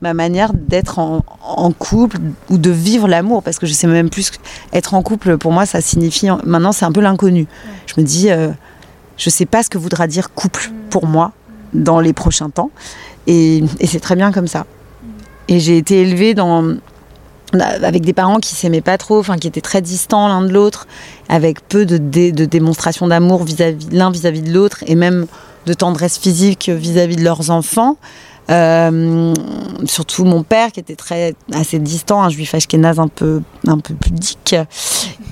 ma manière d'être en, en couple ou de vivre l'amour. Parce que je sais même plus, être en couple, pour moi, ça signifie, maintenant, c'est un peu l'inconnu. Je me dis, euh, je sais pas ce que voudra dire couple pour moi dans les prochains temps. Et, et c'est très bien comme ça. Et j'ai été élevée dans, avec des parents qui s'aimaient pas trop, enfin qui étaient très distants l'un de l'autre, avec peu de, dé- de démonstration d'amour vis-à-vis l'un vis-à-vis de l'autre, et même de tendresse physique vis-à-vis de leurs enfants. Euh, surtout mon père qui était très assez distant, un juif ashkénaze un peu un peu pudique.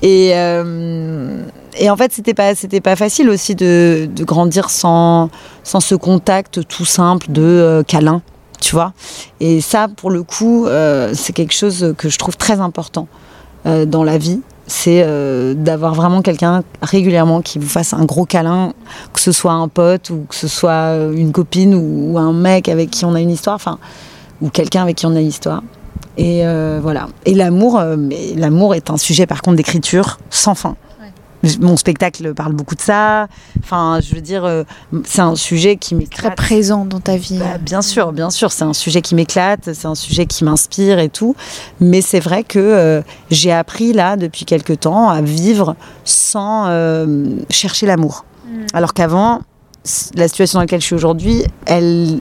Et euh, et en fait c'était pas c'était pas facile aussi de, grandir sans sans ce contact tout simple de euh, câlin, tu vois. Et ça, pour le coup, c'est quelque chose que je trouve très important dans la vie. C'est euh, d'avoir vraiment quelqu'un régulièrement qui vous fasse un gros câlin, que ce soit un pote ou que ce soit euh, une copine ou, un mec avec qui on a une histoire, enfin, ou quelqu'un avec qui on a une histoire. Et euh, voilà. Et l'amour, euh, mais l'amour est un sujet par contre d'écriture sans fin. Mon spectacle parle beaucoup de ça. Enfin, je veux dire, euh, c'est un sujet qui Très m'éclate. présent dans ta vie. Bah, bien sûr, bien sûr, c'est un sujet qui m'éclate, c'est un sujet qui m'inspire et tout. Mais c'est vrai que euh, j'ai appris là depuis quelque temps à vivre sans euh, chercher l'amour. Alors qu'avant, la situation dans laquelle je suis aujourd'hui, elle,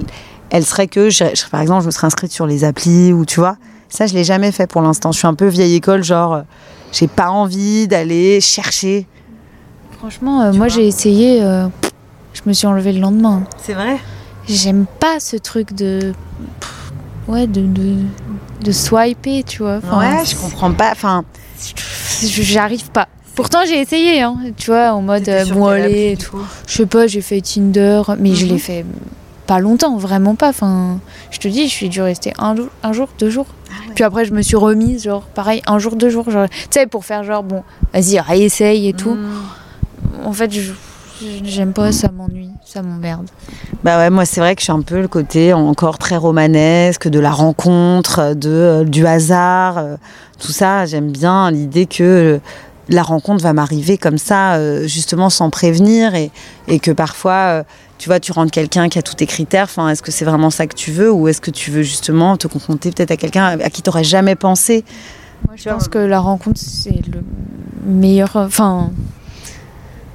elle serait que, je- je- par exemple, je me serais inscrite sur les applis ou tu vois. Ça, je l'ai jamais fait pour l'instant. Je suis un peu vieille école, genre, j'ai pas envie d'aller chercher. Franchement, euh, moi j'ai essayé, euh, je me suis enlevée le lendemain. C'est vrai? J'aime pas ce truc de. pff, Ouais, de, de, de swiper, tu vois. Enfin, Ouais, je comprends pas. Enfin, J'arrive pas. Pourtant, j'ai essayé, hein, tu vois, en mode euh, bon, allez, et tout. Je sais pas, j'ai fait Tinder, mais je Mhm. l'ai fait pas longtemps, vraiment pas. Enfin, je te dis, je suis dû rester un jour, un jour deux jours. Ah Puis après, je me suis remise, genre, pareil, un jour, deux jours. Tu sais, pour faire genre, bon, vas-y, réessaye et tout. Mm. En fait, je- j'aime pas, ça m'ennuie, ça m'emmerde. Bah ouais, moi c'est vrai que je suis un peu le côté encore très romanesque, de la rencontre, de, euh, du hasard, euh, tout ça. J'aime bien l'idée que euh, la rencontre va m'arriver comme ça, euh, justement sans prévenir, et, et que parfois, euh, tu vois, tu rentres quelqu'un qui a tous tes critères. Enfin, est-ce que c'est vraiment ça que tu veux, ou est-ce que tu veux justement te confronter peut-être à quelqu'un à qui tu jamais pensé? Moi, je pense que la rencontre, c'est le meilleur. Enfin,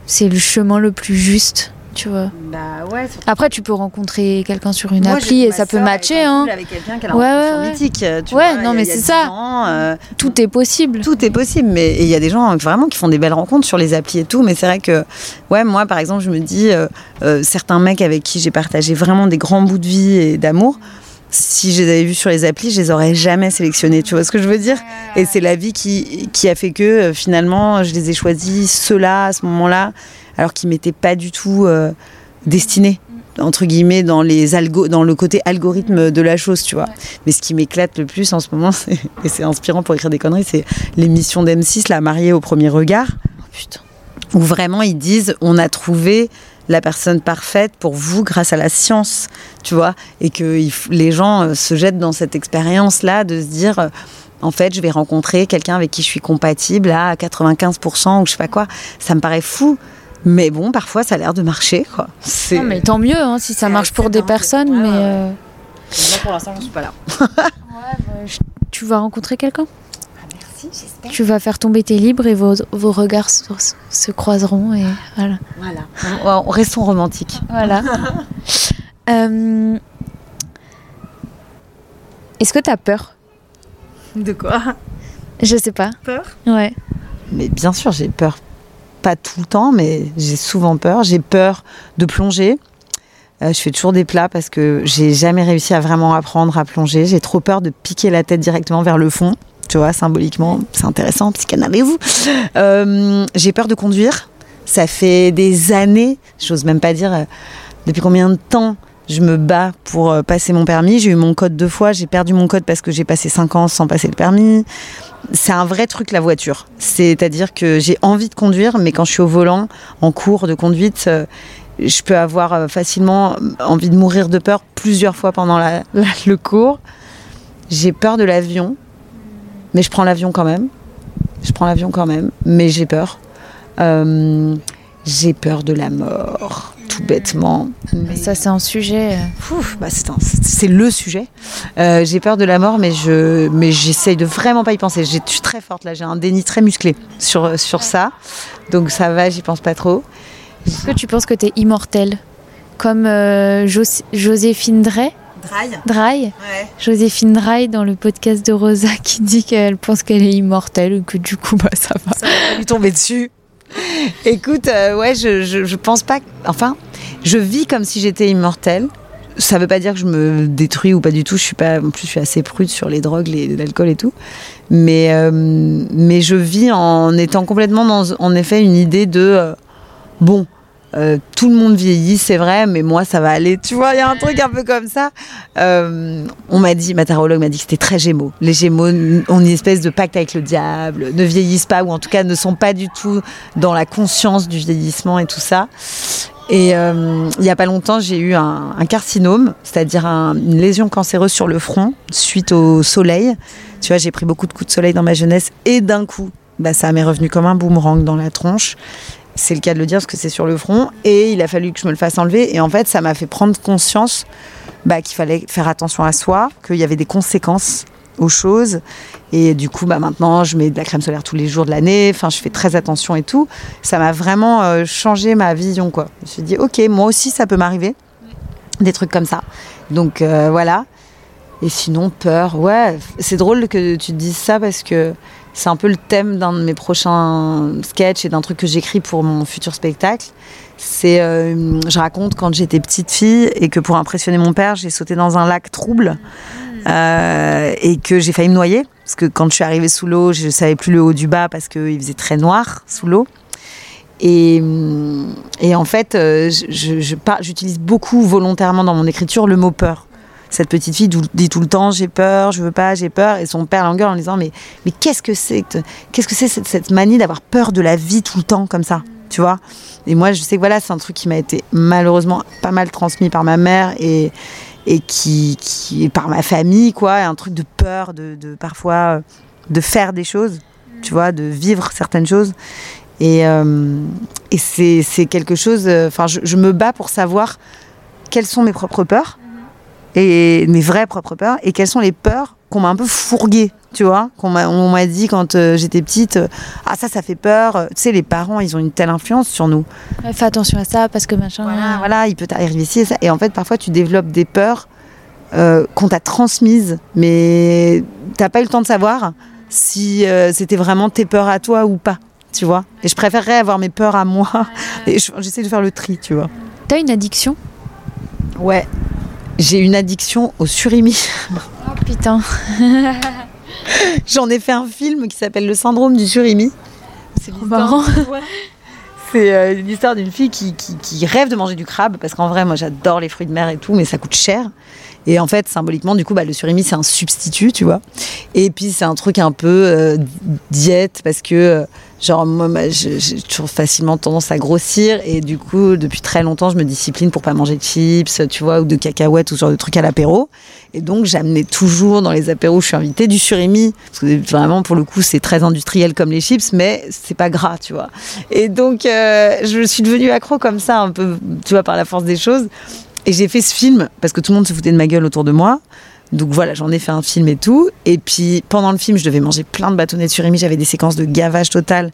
c'est le chemin le plus juste, tu vois. Bah ouais. Après, tu peux rencontrer quelqu'un sur une appli et ça peut matcher, hein. Avec quelqu'un qui a Ouais, ouais, ouais. mythique. Tu Ouais, vois, non, a- mais c'est 10 ça. ans, euh, Tout est possible. Tout est possible, mais il y a des gens vraiment qui font des belles rencontres sur les applis et tout. Mais c'est vrai que, ouais, moi par exemple, je me dis, euh, euh, certains mecs avec qui j'ai partagé vraiment des grands bouts de vie et d'amour, si je les avais vus sur les applis, je les aurais jamais sélectionnés. Tu vois ce que je veux dire? Et c'est la vie qui, qui a fait que euh, finalement, je les ai choisis ceux-là à ce moment-là, alors qu'ils m'étaient pas du tout euh, destinés entre guillemets dans les algo dans le côté algorithme de la chose tu vois. Mais ce qui m'éclate le plus en ce moment et c'est inspirant pour écrire des conneries c'est l'émission d'M6 la mariée au premier regard. Oh, putain. où vraiment ils disent on a trouvé la personne parfaite pour vous grâce à la science, tu vois, et que il les gens euh, se jettent dans cette expérience-là de se dire, euh, en fait, je vais rencontrer quelqu'un avec qui je suis compatible à 95% ou je sais pas quoi. Ça me paraît fou, mais bon, parfois ça a l'air de marcher, quoi. C'est- Non, mais tant mieux hein, si ça marche pour des personnes, Ouais, mais. ouais, ouais. euh, Moi, pour l'instant, je suis pas là. Tu vas rencontrer quelqu'un? Merci, j'espère. Tu vas faire tomber tes libres et vos, vos regards se, se croiseront et voilà. Voilà. Restons romantiques. Voilà. Euh, Est-ce que t'as peur? De quoi? Je sais pas. Peur? Ouais. Mais bien sûr, j'ai peur. Pas tout le temps, mais j'ai souvent peur. J'ai peur de plonger. Euh, je fais toujours des plats parce que j'ai jamais réussi à vraiment apprendre à plonger. J'ai trop peur de piquer la tête directement vers le fond. Tu vois, symboliquement, c'est intéressant, psychanalyse. Euh, j'ai peur de conduire. Ça fait des années, j'ose même pas dire euh, depuis combien de temps je me bats pour passer mon permis. J'ai eu mon code deux fois, j'ai perdu mon code parce que j'ai passé cinq ans sans passer le permis. C'est un vrai truc la voiture. C'est-à-dire que j'ai envie de conduire, mais quand je suis au volant, en cours de conduite, euh, je peux avoir euh, facilement envie de mourir de peur plusieurs fois pendant le cours. J'ai peur de l'avion, mais je prends l'avion quand même. Je prends l'avion quand même, mais j'ai peur. Euh, j'ai peur de la mort, tout bêtement. Mais- Ça, c'est un sujet. euh, bah, c'est un- c'est le sujet. Euh, j'ai peur de la mort, mais je, mais j'essaye de vraiment pas y penser. J'ai- Je suis très forte là, j'ai un déni très musclé sur sur ça, donc ça va, j'y pense pas trop. Est-ce que tu penses que tu es immortelle Comme euh, Jos- Joséphine Drey. Draille Ouais. Joséphine Draille dans le podcast de Rosa qui dit qu'elle pense qu'elle est immortelle et que du coup, bah, ça va. Ça va pas lui tomber dessus. Écoute, euh, ouais, je, je, pense pas. Enfin, je vis comme si j'étais immortelle. Ça veut pas dire que je me détruis ou pas du tout. Je suis pas. En plus, je suis assez prude sur les drogues, l'alcool et tout. Mais, euh, mais je vis en étant complètement dans, en effet, une idée de euh, bon. Euh, tout le monde vieillit, c'est vrai, mais moi ça va aller. Tu vois, il y a un truc un peu comme ça. Euh, on m'a dit, ma tarologue m'a dit que c'était très gémeaux. Les gémeaux ont une espèce de pacte avec le diable, ne vieillissent pas, ou en tout cas ne sont pas du tout dans la conscience du vieillissement et tout ça. Et euh, il y a pas longtemps, j'ai eu un, carcinome, c'est-à-dire un- une lésion cancéreuse sur le front suite au soleil. Tu vois, j'ai pris beaucoup de coups de soleil dans ma jeunesse et d'un coup, bah, ça m'est revenu comme un boomerang dans la tronche. C'est le cas de le dire parce que c'est sur le front. Et il a fallu que je me le fasse enlever. Et en fait, ça m'a fait prendre conscience bah, qu'il fallait faire attention à soi, qu'il y avait des conséquences aux choses. Et du coup, bah, maintenant, je mets de la crème solaire tous les jours de l'année. Enfin, je fais très attention et tout. Ça m'a vraiment euh, changé ma vision. Quoi. Je me suis dit, OK, moi aussi, ça peut m'arriver. Des trucs comme ça. Donc, euh, voilà. Et sinon, peur, ouais. C'est drôle que tu te dises ça parce que c'est un peu le thème d'un de mes prochains sketchs et d'un truc que j'écris pour mon futur spectacle. C'est, euh, je raconte quand j'étais petite fille et que pour impressionner mon père, j'ai sauté dans un lac trouble euh, et que j'ai failli me noyer parce que quand je suis arrivée sous l'eau, je savais plus le haut du bas parce qu'il faisait très noir sous l'eau. Et, et en fait, euh, je- je- j'utilise beaucoup volontairement dans mon écriture le mot peur. Cette petite fille dit tout le temps j'ai peur, je veux pas, j'ai peur, et son père l'engueule en disant mais mais qu'est-ce que c'est que- qu'est-ce que c'est cette, cette manie d'avoir peur de la vie tout le temps comme ça, tu vois? Et moi je sais que voilà c'est un truc qui m'a été malheureusement pas mal transmis par ma mère et et qui qui par ma famille quoi, un truc de peur de, de parfois euh, de faire des choses, tu vois, de vivre certaines choses. Et, euh, et c'est c'est quelque chose. euh, Enfin, je, je me bats pour savoir quelles sont mes propres peurs et mes vraies propres peurs et quelles sont les peurs qu'on m'a un peu fourguées, tu vois, qu'on m'a on m'a dit quand euh, j'étais petite. euh, ah ça, ça fait peur. Tu sais, les parents, ils ont une telle influence sur nous. Ouais, Fais attention à ça parce que machin. Voilà, voilà, il peut t'arriver ci et ça. Et en fait, parfois, tu développes des peurs euh, qu'on t'a transmises, mais t'as pas eu le temps de savoir si euh, c'était vraiment tes peurs à toi ou pas, tu vois. Et je préférerais avoir mes peurs à moi. Et je- j'essaie de faire le tri, tu vois. T'as une addiction? Ouais. J'ai une addiction au surimi. Oh putain. J'en ai fait un film qui s'appelle Le syndrome du surimi. C'est marrant. C'est euh, l'histoire d'une fille qui, qui- qui rêve de manger du crabe, parce qu'en vrai, moi j'adore les fruits de mer et tout, mais ça coûte cher. Et en fait, symboliquement, du coup, bah, le surimi, c'est un substitut, tu vois. Et puis, c'est un truc un peu euh, diète, parce que, euh, genre, moi, bah, j'ai toujours facilement tendance à grossir. Et du coup, depuis très longtemps, je me discipline pour pas manger de chips, tu vois, ou de cacahuètes, ou ce genre de trucs à l'apéro. Et donc, j'amenais toujours dans les apéros où je suis invitée du surimi. Parce que vraiment, pour le coup, c'est très industriel comme les chips, mais c'est pas gras, tu vois. Et donc, euh, je suis devenue accro comme ça, un peu, tu vois, par la force des choses. Et j'ai fait ce film parce que tout le monde se foutait de ma gueule autour de moi. Donc voilà, j'en ai fait un film et tout. Et puis pendant le film, je devais manger plein de bâtonnets de surimi. J'avais des séquences de gavage total.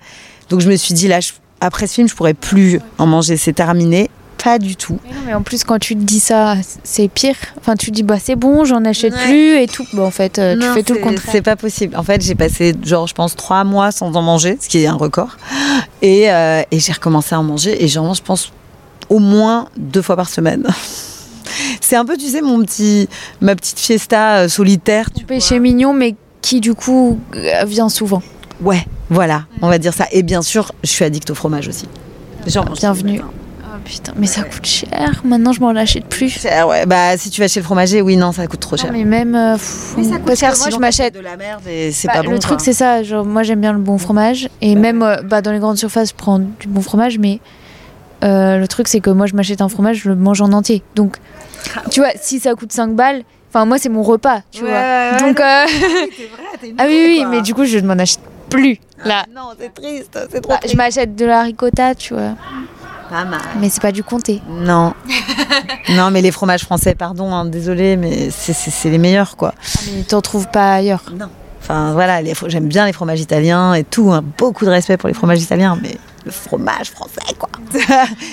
Donc je me suis dit, là, je- après ce film, je pourrais plus en manger. C'est terminé. Pas du tout. Mais non, mais en plus, quand tu te dis ça, c'est pire. Enfin, tu te dis, bah c'est bon, j'en achète Ouais. plus et tout. Bah, en fait, euh, tu fais tout le contraire. C'est pas possible. En fait, j'ai passé, genre, je pense, trois mois sans en manger, ce qui est un record. Et, euh, et j'ai recommencé à en manger. Et j'en mange, je pense, au moins deux fois par semaine. C'est un peu, tu sais, mon petit, ma petite fiesta euh, solitaire. Tu Péché mignon, mais qui du coup euh, vient souvent. Ouais, voilà, on va dire ça. Et bien sûr, je suis addict au fromage aussi. Mange Bienvenue. Oh putain, mais ça coûte cher. Maintenant, je m'en achète plus. Cher, ouais. Bah, si tu vas chez le fromager, oui, non, ça coûte trop Non, cher. mais même. euh, pff, parce que moi, je m'achète. de la merde et c'est Bah, pas bon. le truc, c'est ça. Genre, moi, j'aime bien le bon fromage. Et même euh, bah, dans les grandes surfaces, je prends du bon fromage. Mais euh, le truc, c'est que moi, je m'achète un fromage, je le mange en entier. Donc, tu vois, si ça coûte 5 balles, enfin, moi, c'est mon repas, tu Ouais, vois. ouais, Donc, euh, vrai, une ah oui, vraie, oui, mais du coup, je ne m'en achète plus. Là, Non, c'est triste, c'est trop Bah, triste. je m'achète de la ricotta, tu vois. Pas mal. Mais c'est pas du comté. Non. non, mais les fromages français, pardon, hein, désolé, mais c'est- les meilleurs, quoi. Mais t'en trouves pas ailleurs. Non. Enfin, voilà, j'aime bien les fromages italiens et tout. hein, beaucoup de respect pour les fromages italiens, mais le fromage français, quoi.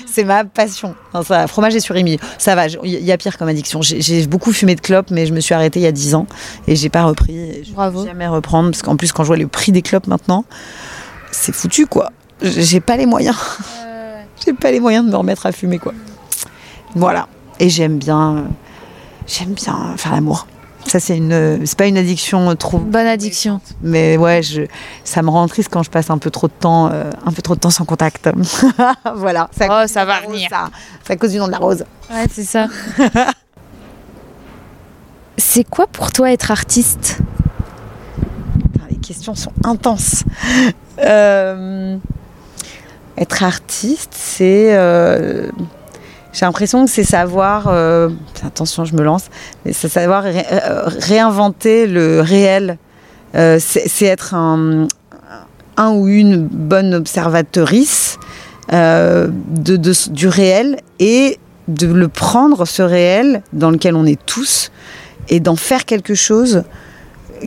c'est ma passion. Enfin, ça, fromage et surimi. Ça va, il y a pire comme addiction. J'ai- beaucoup fumé de clopes, mais je me suis arrêtée il y a 10 ans et j'ai pas repris. je Bravo. vais jamais reprendre, parce qu'en plus, quand je vois le prix des clopes maintenant, c'est foutu, quoi. J'ai pas les moyens. J'ai pas les moyens de me remettre à fumer, quoi. Voilà. Et j'aime bien, euh, j'aime bien faire l'amour. Ça, c'est une, c'est pas une addiction trop, Bonne addiction. mais ouais, je, ça me rend triste quand je passe un peu trop de temps, euh, un peu trop de temps sans contact. voilà. C'est à Oh, ça va venir. ça. C'est à cause du nom de la rose. Ouais, c'est ça. c'est quoi pour toi être artiste? Les questions sont intenses. Euh, être artiste, c'est. euh, j'ai l'impression que c'est savoir. euh, attention, je me lance. Mais c'est savoir euh, réinventer le réel. Euh, c'est être un, ou une bonne observatrice du réel et de le prendre, ce réel, dans lequel on est tous, et d'en faire quelque chose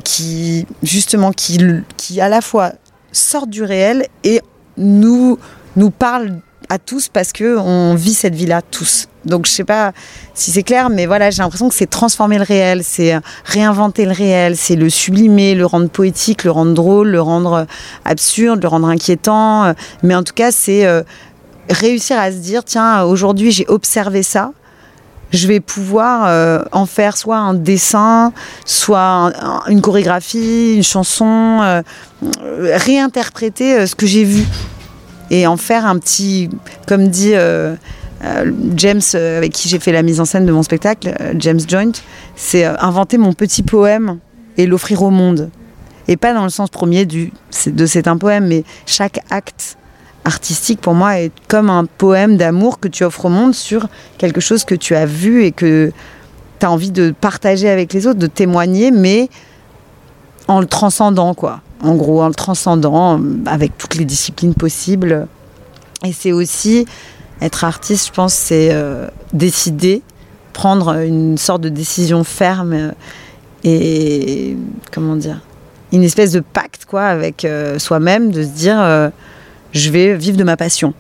qui, justement, qui, qui à la fois sortent du réel et nous, nous parlent à tous parce que on vit cette vie-là tous. Donc je sais pas si c'est clair, mais voilà, j'ai l'impression que c'est transformer le réel, c'est réinventer le réel, c'est le sublimer, le rendre poétique, le rendre drôle, le rendre absurde, le rendre inquiétant. euh, Mais en tout cas, c'est euh, réussir à se dire, tiens, aujourd'hui j'ai observé ça. Je vais pouvoir euh, en faire soit un dessin, soit un- un- une chorégraphie, une chanson, euh, euh, réinterpréter euh, ce que j'ai vu et en faire un petit, comme dit euh, euh, James, euh, avec qui j'ai fait la mise en scène de mon spectacle, James Joint, c'est inventer mon petit poème et l'offrir au monde. Et pas dans le sens premier du, de c'est un poème, mais chaque acte artistique pour moi est comme un poème d'amour que tu offres au monde sur quelque chose que tu as vu et que tu as envie de partager avec les autres, de témoigner, mais en le transcendant, quoi. En gros, en le transcendant euh, avec toutes les disciplines possibles. Et c'est aussi être artiste, je pense, c'est euh, décider, prendre une sorte de décision ferme euh, et comment dire, une espèce de pacte, quoi, avec soi-même, de se dire, je vais vivre de ma passion,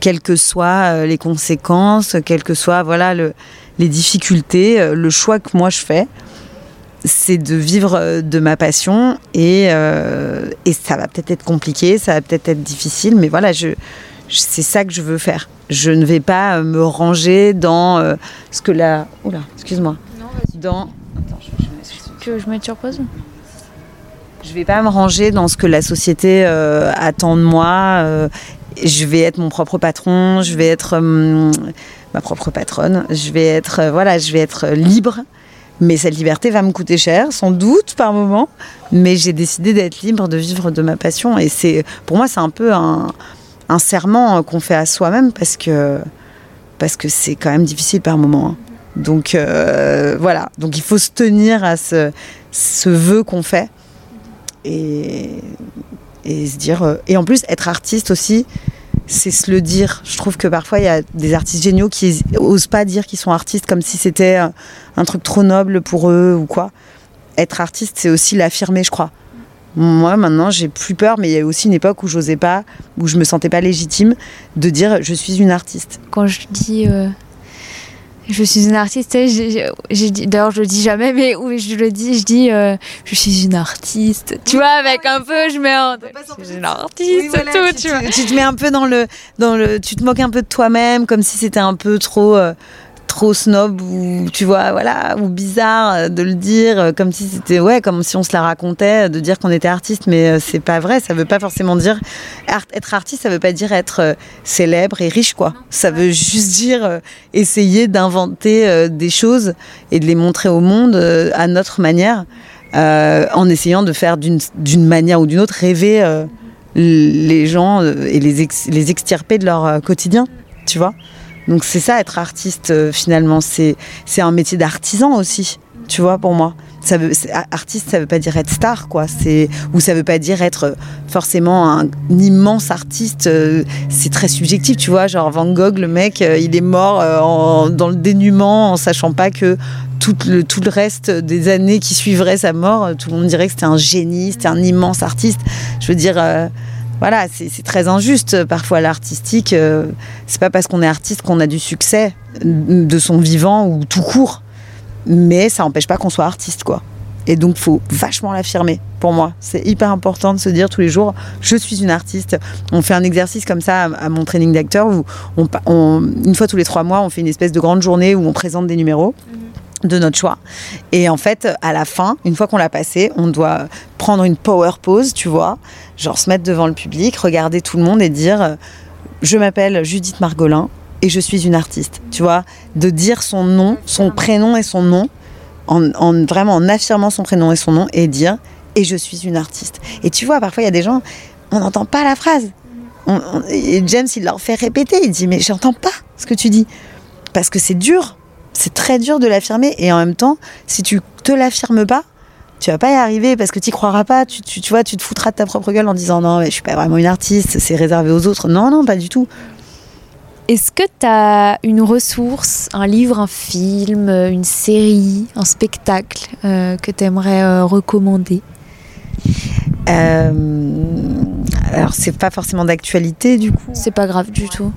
quelles que soient les conséquences, quelles que soient, voilà, le, les difficultés, le choix que moi je fais c'est de vivre euh, de ma passion et, euh, et ça va peut-être être compliqué, ça va peut-être être difficile, mais voilà, je, je- c'est ça que je veux faire. Je ne vais pas euh, me ranger dans euh, ce que la... Oula, excuse-moi. Dans... Attends, je, je- Tu veux que je mette sur pause je vais pas me ranger dans ce que la société euh, attend de moi. je vais être mon propre patron, je vais être hum, ma propre patronne, je vais être voilà, je vais être libre. Mais cette liberté va me coûter cher, sans doute par moment. Mais j'ai décidé d'être libre, de vivre de ma passion. Et c'est, pour moi, c'est un peu un, serment euh, qu'on fait à soi-même parce que parce que c'est quand même difficile par moment. hein. Donc euh, voilà. Donc il faut se tenir à ce, ce vœu qu'on fait et, et se dire. euh, et en plus, être artiste aussi, c'est se le dire. Je trouve que parfois, il y a des artistes géniaux qui osent pas dire qu'ils sont artistes comme si c'était euh, un truc trop noble pour eux ou quoi. Être artiste, c'est aussi l'affirmer, je crois. Moi, maintenant, j'ai plus peur, mais il y a aussi une époque où j'osais pas, où je me sentais pas légitime de dire je suis une artiste. Quand je dis euh, je suis une artiste, tu sais, j'ai- j'ai- j'ai dit- d'ailleurs je le dis jamais, mais oui, je le dis, je dis euh, je suis une artiste. Tu vois, avec un peu, je mets en. Je suis une artiste, tout, tu, tu, vois. tu te mets un peu dans le, dans le, tu te moques un peu de toi-même, comme si c'était un peu trop, euh, trop snob ou tu vois voilà ou bizarre euh, de le dire euh, comme si c'était ouais comme si on se la racontait de dire qu'on était artiste. Mais euh, c'est pas vrai. Ça veut pas forcément dire être artiste ça veut pas dire être célèbre et riche quoi. Ça veut juste dire essayer d'inventer des choses et de les montrer au monde à notre manière en essayant de faire d'une manière ou d'une autre rêver les gens et les, les extirper de leur quotidien tu vois donc c'est ça être artiste euh, finalement, c'est un métier d'artisan aussi, tu vois pour moi. Artiste, ça veut pas dire être star, quoi. Ou ça veut pas dire être forcément un, immense artiste. Euh, c'est très subjectif, tu vois. Genre Van Gogh, le mec, euh, il est mort dans le dénuement, en sachant pas que tout le, tout le reste des années qui suivraient sa mort, tout le monde dirait que c'était un génie, c'était un immense artiste. Je veux dire voilà, c'est très injuste parfois l'artistique. Euh, c'est pas parce qu'on est artiste qu'on a du succès de son vivant ou tout court, mais ça n'empêche pas qu'on soit artiste, quoi. Et donc, faut vachement l'affirmer. Pour moi, c'est hyper important de se dire tous les jours, je suis une artiste. On fait un exercice comme ça à, mon training d'acteur où on, une fois tous les trois mois, on fait une espèce de grande journée où on présente des numéros. Mhm de notre choix. Et en fait, à la fin, une fois qu'on l'a passé, on doit prendre une power pose, tu vois, genre se mettre devant le public, regarder tout le monde et dire euh, Je m'appelle Judith Margolin et je suis une artiste. Tu vois, de dire son nom, son prénom et son nom, en, vraiment en affirmant son prénom et son nom et dire Et je suis une artiste. Et tu vois, parfois, il y a des gens, on n'entend pas la phrase. et James, il leur fait répéter, il dit Mais j'entends pas ce que tu dis. Parce que c'est dur c'est très dur de l'affirmer et en même temps, si tu te l'affirmes pas, tu vas pas y arriver parce que tu croiras pas. Tu, tu, vois, tu te foutras de ta propre gueule en disant non, mais je suis pas vraiment une artiste, c'est réservé aux autres. Non, non, pas du tout. Est-ce que tu as une ressource, un livre, un film, une série, un spectacle euh, que tu aimerais euh, recommander? Euh, Alors, c'est pas forcément d'actualité du coup. C'est pas grave du tout.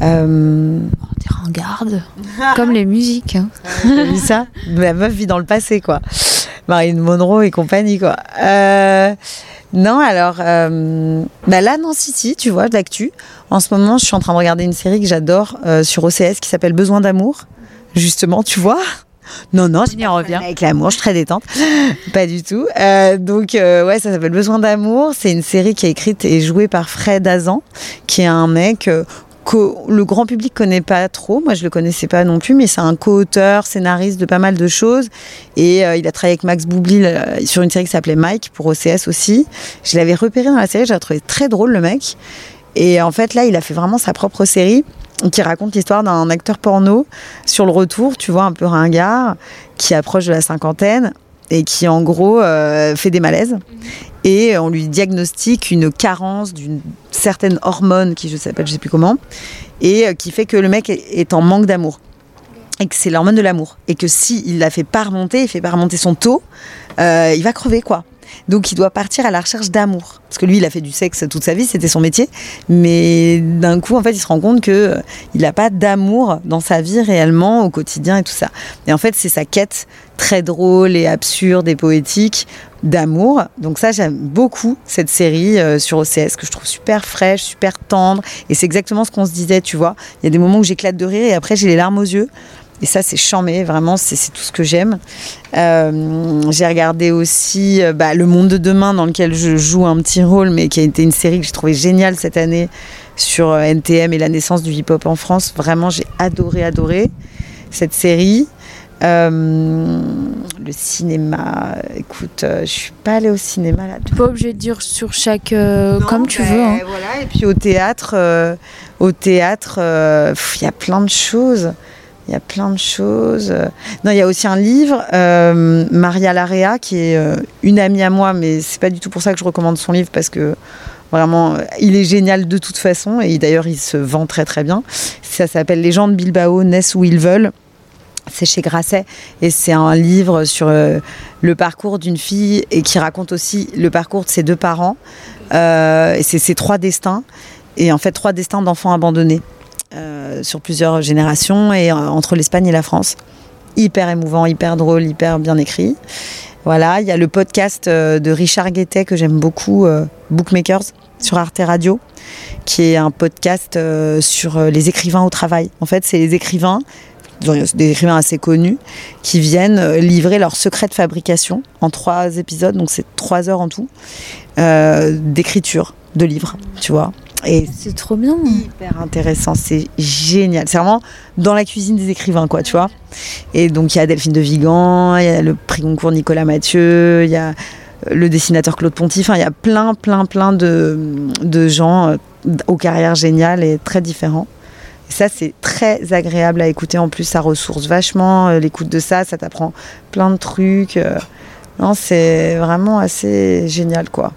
Euh, ringarde, comme les musiques. Hein. vu ça? La meuf vit dans le passé, quoi. Marine Monroe et compagnie, quoi. Euh, non, alors, euh, bah là, non, si, tu vois, d'actu. En ce moment, je suis en train de regarder une série que j'adore euh, sur OCS qui s'appelle Besoin d'amour. Justement, tu vois? Non, non, je revient. Avec l'amour, je suis très détente. pas du tout. Euh, donc, euh, ouais, ça s'appelle Besoin d'amour. C'est une série qui est écrite et jouée par Fred Azan, qui est un mec euh, que le grand public connaît pas trop. Moi, je le connaissais pas non plus, mais c'est un co-auteur, scénariste de pas mal de choses. Et euh, il a travaillé avec Max Boublil euh, sur une série qui s'appelait Mike pour OCS aussi. Je l'avais repéré dans la série, j'ai trouvé très drôle le mec. Et en fait, là, il a fait vraiment sa propre série qui raconte l'histoire d'un acteur porno sur le retour, tu vois, un peu ringard, qui approche de la cinquantaine et qui en gros euh, fait des malaises. Et on lui diagnostique une carence d'une certaine hormone qui je sais pas je sais plus comment et euh, qui fait que le mec est en manque d'amour. Et que c'est l'hormone de l'amour. Et que si il la fait pas remonter il fait pas remonter son taux euh, il va crever quoi donc il doit partir à la recherche d'amour. Parce que lui, il a fait du sexe toute sa vie, c'était son métier. Mais d'un coup, en fait, il se rend compte qu'il euh, n'a pas d'amour dans sa vie réellement, au quotidien et tout ça. Et en fait, c'est sa quête très drôle et absurde et poétique d'amour. Donc ça, j'aime beaucoup cette série euh, sur OCS que je trouve super fraîche, super tendre. Et c'est exactement ce qu'on se disait, tu vois. Il y a des moments où j'éclate de rire et après j'ai les larmes aux yeux. Et ça, c'est chambé, vraiment, c'est tout ce que j'aime. Euh, j'ai regardé aussi euh, bah, Le Monde de Demain, dans lequel je joue un petit rôle, mais qui a été une série que j'ai trouvé géniale cette année sur euh, NTM et la naissance du hip-hop en France. Vraiment, j'ai adoré, adoré cette série. le cinéma, écoute, je suis pas allée au cinéma là. Pas obligé de dire sur chaque comme tu veux. Hein. Voilà, et puis au théâtre, au théâtre, il y a plein de choses. Il y a plein de choses. Non, il y a aussi un livre, euh, Maria Larea, qui est euh, une amie à moi, mais c'est pas du tout pour ça que je recommande son livre parce que vraiment, il est génial de toute façon et d'ailleurs, il se vend très très bien. Ça s'appelle Les gens de Bilbao naissent où ils veulent. C'est chez Grasset et c'est un livre sur euh, le parcours d'une fille et qui raconte aussi le parcours de ses deux parents. et c'est ses trois destins et en fait trois destins d'enfants abandonnés. Euh, sur plusieurs générations et euh, entre l'Espagne et la France. Hyper émouvant, hyper drôle, hyper bien écrit. Voilà, il y a le podcast euh, de Richard Guettet que j'aime beaucoup, Bookmakers, sur Arte Radio, qui est un podcast sur les écrivains au travail. En fait, c'est les écrivains des écrivains assez connus, qui viennent livrer leur secret de fabrication en trois épisodes, donc c'est trois heures en tout, d'écriture de livres, tu vois. Et c'est trop bien. Hyper intéressant, c'est génial. C'est vraiment dans la cuisine des écrivains, quoi, tu vois. Et donc il y a Delphine de Vigan, il y a le prix Goncourt Nicolas Mathieu, il y a euh, le dessinateur Claude Ponty, enfin il y a plein, plein, plein de, de gens euh, aux carrières géniales et très différents. Et ça, c'est très agréable à écouter. En plus, ça ressource vachement euh, l'écoute de ça, ça t'apprend plein de trucs. Non, c'est vraiment assez génial, quoi.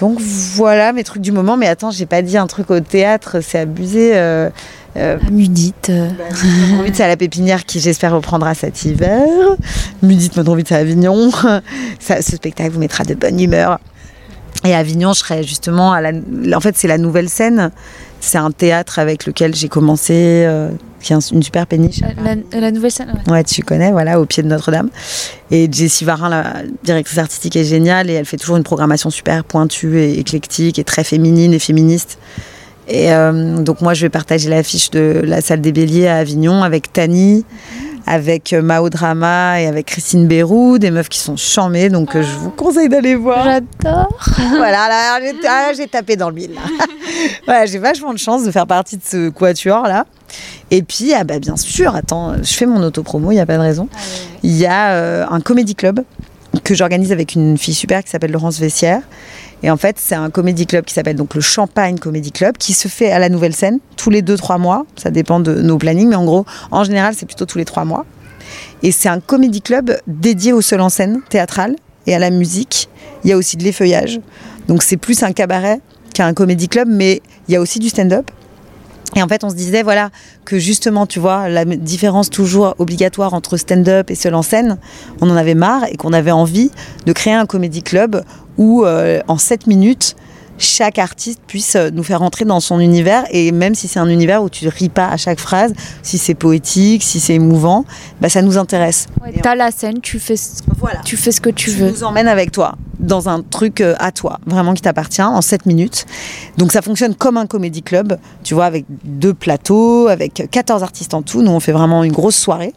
Donc voilà mes trucs du moment. Mais attends, j'ai pas dit un truc au théâtre, c'est abusé. Euh, euh, Mudite. Bah, c'est à la pépinière qui j'espère reprendra cet hiver. Mudite, mon envie c'est à Avignon. Ça, ce spectacle vous mettra de bonne humeur. Et à Avignon, je serai justement à la. En fait, c'est la nouvelle scène. C'est un théâtre avec lequel j'ai commencé, euh, qui est une super péniche. La, nouvelle scène ouais. tu connais, voilà, au pied de Notre-Dame. Et Jessie Varin, la directrice artistique, est géniale et elle fait toujours une programmation super pointue et éclectique et très féminine et féministe. Et euh, donc moi, je vais partager l'affiche de la salle des Béliers à Avignon avec Tani avec euh, Mao Drama et avec Christine Bérou, des meufs qui sont charmées, donc euh, je vous conseille d'aller voir. J'adore. voilà, là, j'ai tapé dans le mille. voilà, j'ai vachement de chance de faire partie de ce quatuor là. Et puis, ah bah, bien sûr, attends, je fais mon autopromo, il n'y a pas de raison. Ah il y a euh, un comédie club que j'organise avec une fille super qui s'appelle Laurence Vessière et en fait, c'est un comédie club qui s'appelle donc le Champagne Comedy Club, qui se fait à la Nouvelle Scène tous les 2-3 mois. Ça dépend de nos plannings, mais en gros, en général, c'est plutôt tous les 3 mois. Et c'est un comédie club dédié au seul en scène théâtral et à la musique. Il y a aussi de l'effeuillage. Donc c'est plus un cabaret qu'un comédie club, mais il y a aussi du stand-up. Et en fait, on se disait, voilà, que justement, tu vois, la différence toujours obligatoire entre stand-up et seul en scène, on en avait marre et qu'on avait envie de créer un comédie club où, euh, en 7 minutes, chaque artiste puisse euh, nous faire entrer dans son univers et même si c'est un univers où tu ne ris pas à chaque phrase, si c'est poétique, si c'est émouvant, bah ça nous intéresse. Ouais, tu as la scène, tu fais, ce, voilà. tu fais ce que tu, veux. Tu nous emmènes avec toi dans un truc euh, à toi, vraiment qui t'appartient, en 7 minutes. Donc ça fonctionne comme un comédie club, tu vois, avec deux plateaux, avec 14 artistes en tout. Nous, on fait vraiment une grosse soirée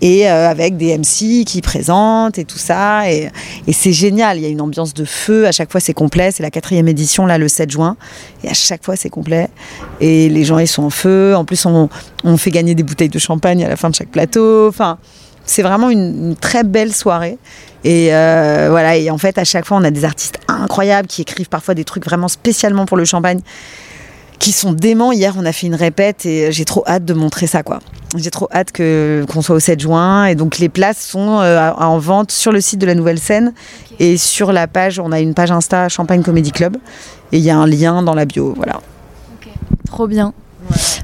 et euh, avec des MC qui présentent et tout ça. Et, c'est génial, il y a une ambiance de feu, à chaque fois c'est complet, c'est la quatrième édition, là, le 7 juin, et à chaque fois c'est complet. Et les gens, ils sont en feu. En plus, on, on fait gagner des bouteilles de champagne à la fin de chaque plateau. Enfin, c'est vraiment une, très belle soirée. Et euh, voilà, et en fait, à chaque fois, on a des artistes incroyables qui écrivent parfois des trucs vraiment spécialement pour le champagne, qui sont déments. Hier, on a fait une répète et j'ai trop hâte de montrer ça, quoi. J'ai trop hâte que qu'on soit au 7 juin. Et donc, les places sont euh, en vente sur le site de la Nouvelle Scène et sur la page. On a une page Insta Champagne Comedy Club et il y a un lien dans la bio. Voilà. Trop bien.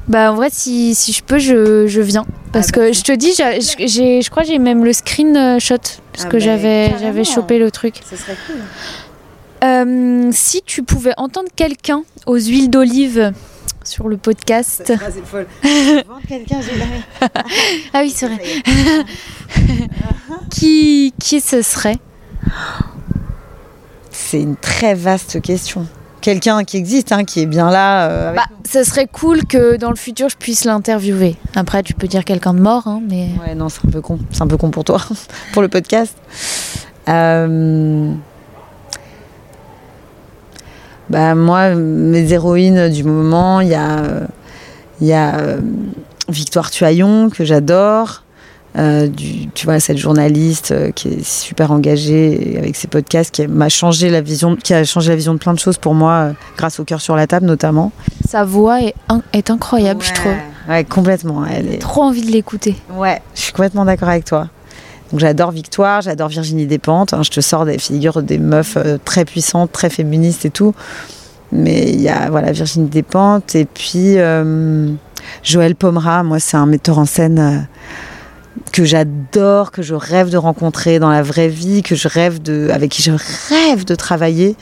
Bah en vrai si, si je peux je, je viens parce ah que bah, je te dis j'ai je crois j'ai même le screenshot parce ah que bah, j'avais j'avais chopé le truc. Ça serait cool. Euh, si tu pouvais entendre quelqu'un aux huiles d'olive sur le podcast. folle. quelqu'un, ah oui, c'est vrai. qui, qui ce serait? C'est une très vaste question quelqu'un qui existe, hein, qui est bien là. Euh, bah, ça serait cool que dans le futur je puisse l'interviewer. Après, tu peux dire quelqu'un de mort, hein, mais. Ouais, non, c'est un peu con. C'est un peu con pour toi, pour le podcast. Euh, bah, moi, mes héroïnes du moment, il y a, y a euh, Victoire Tuaillon, que j'adore. Euh, du, tu vois, cette journaliste euh, qui est super engagée avec ses podcasts, qui m'a changé la vision, qui a changé la vision de plein de choses pour moi, euh, grâce au cœur sur la table notamment. Sa voix est, est incroyable, je trouve. Ouais, complètement. Elle est... Trop envie de l'écouter. Ouais, je suis complètement d'accord avec toi. Donc j'adore Victoire, j'adore Virginie Despentes. Hein, je te sors des figures des meufs très puissantes, très féministes et tout. Mais il y a voilà Virginie Despentes et puis Joël Pomera. Moi, c'est un metteur en scène que j'adore, que je rêve de rencontrer dans la vraie vie, que je rêve de, avec qui je rêve de travailler,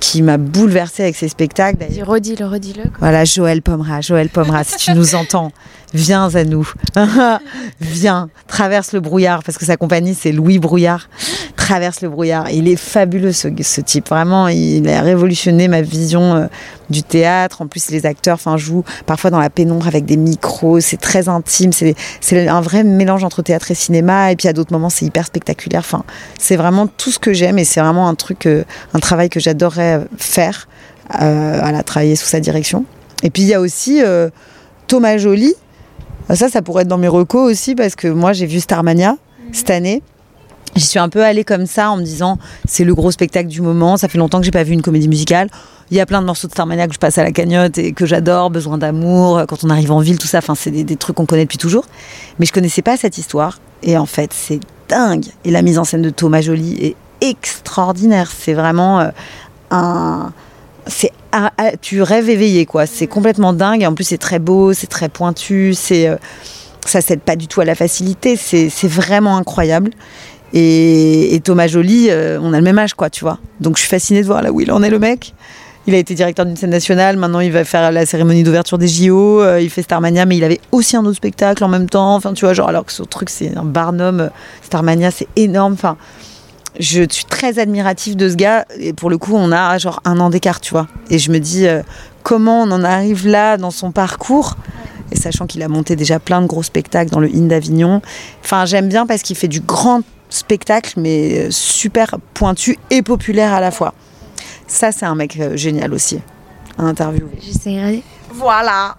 qui m'a bouleversée avec ses spectacles. Redis-le, redis-le. Voilà, Joël Pomera, Joël Pomera, si tu nous entends, viens à nous. viens, traverse le brouillard, parce que sa compagnie, c'est Louis Brouillard. traverse le brouillard. il est fabuleux ce, type. Vraiment, il a révolutionné ma vision euh, du théâtre. En plus, les acteurs jouent parfois dans la pénombre avec des micros. C'est très intime. C'est un vrai mélange entre théâtre et cinéma. Et puis à d'autres moments, c'est hyper spectaculaire. C'est vraiment tout ce que j'aime et c'est vraiment un truc, euh, un travail que j'adorerais faire. Euh, à la travailler sous sa direction. Et puis il y a aussi Thomas Joly. Ça, ça pourrait être dans mes recos aussi parce que moi j'ai vu Starmania cette année. J'y suis un peu allée comme ça en me disant c'est le gros spectacle du moment. Ça fait longtemps que j'ai pas vu une comédie musicale. Il y a plein de morceaux de Starmania que je passe à la cagnotte et que j'adore. Besoin d'amour, quand on arrive en ville, tout ça. Enfin, c'est des, trucs qu'on connaît depuis toujours. Mais je connaissais pas cette histoire. Et en fait, c'est dingue. Et la mise en scène de Thomas Joly est extraordinaire. C'est vraiment euh, un c'est tu rêves éveillé quoi. C'est complètement dingue. En plus, c'est très beau, c'est très pointu. C'est euh, ça cède pas du tout à la facilité. C'est vraiment incroyable. Et, Thomas Joly, euh, on a le même âge quoi, tu vois. Donc je suis fascinée de voir là où il en est le mec. Il a été directeur d'une scène nationale, maintenant il va faire la cérémonie d'ouverture des JO, euh, il fait Starmania, mais il avait aussi un autre spectacle en même temps. Enfin, tu vois, genre, alors que ce truc, c'est un Barnum, Starmania, c'est énorme. Je suis très admirative de ce gars. Et pour le coup, on a genre un an d'écart, tu vois. Et je me dis, euh, comment on en arrive là dans son parcours? Et sachant qu'il a monté déjà plein de gros spectacles dans le Inn d'Avignon. Enfin, j'aime bien parce qu'il fait du grand spectacle, mais euh, super pointu et populaire à la fois. Ça, c'est un mec euh, génial aussi à interviewer. J'essaierai. Voilà.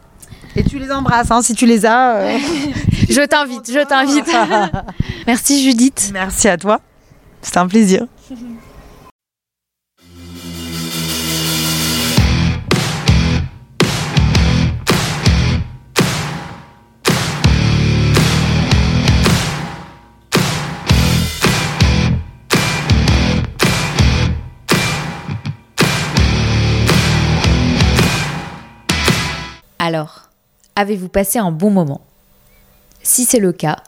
Et tu les embrasses, hein, si tu les as. je t'invite, je t'invite. Merci Judith. Merci à toi. C'est un plaisir. Alors, avez-vous passé un bon moment? Si c'est le cas,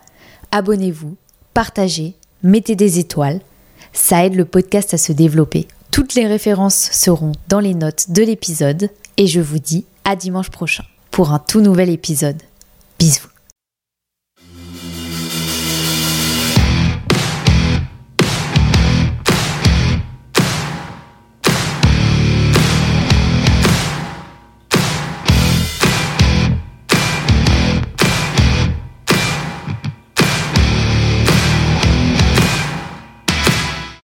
abonnez-vous, partagez, mettez des étoiles. Ça aide le podcast à se développer. Toutes les références seront dans les notes de l'épisode et je vous dis à dimanche prochain pour un tout nouvel épisode. Bisous.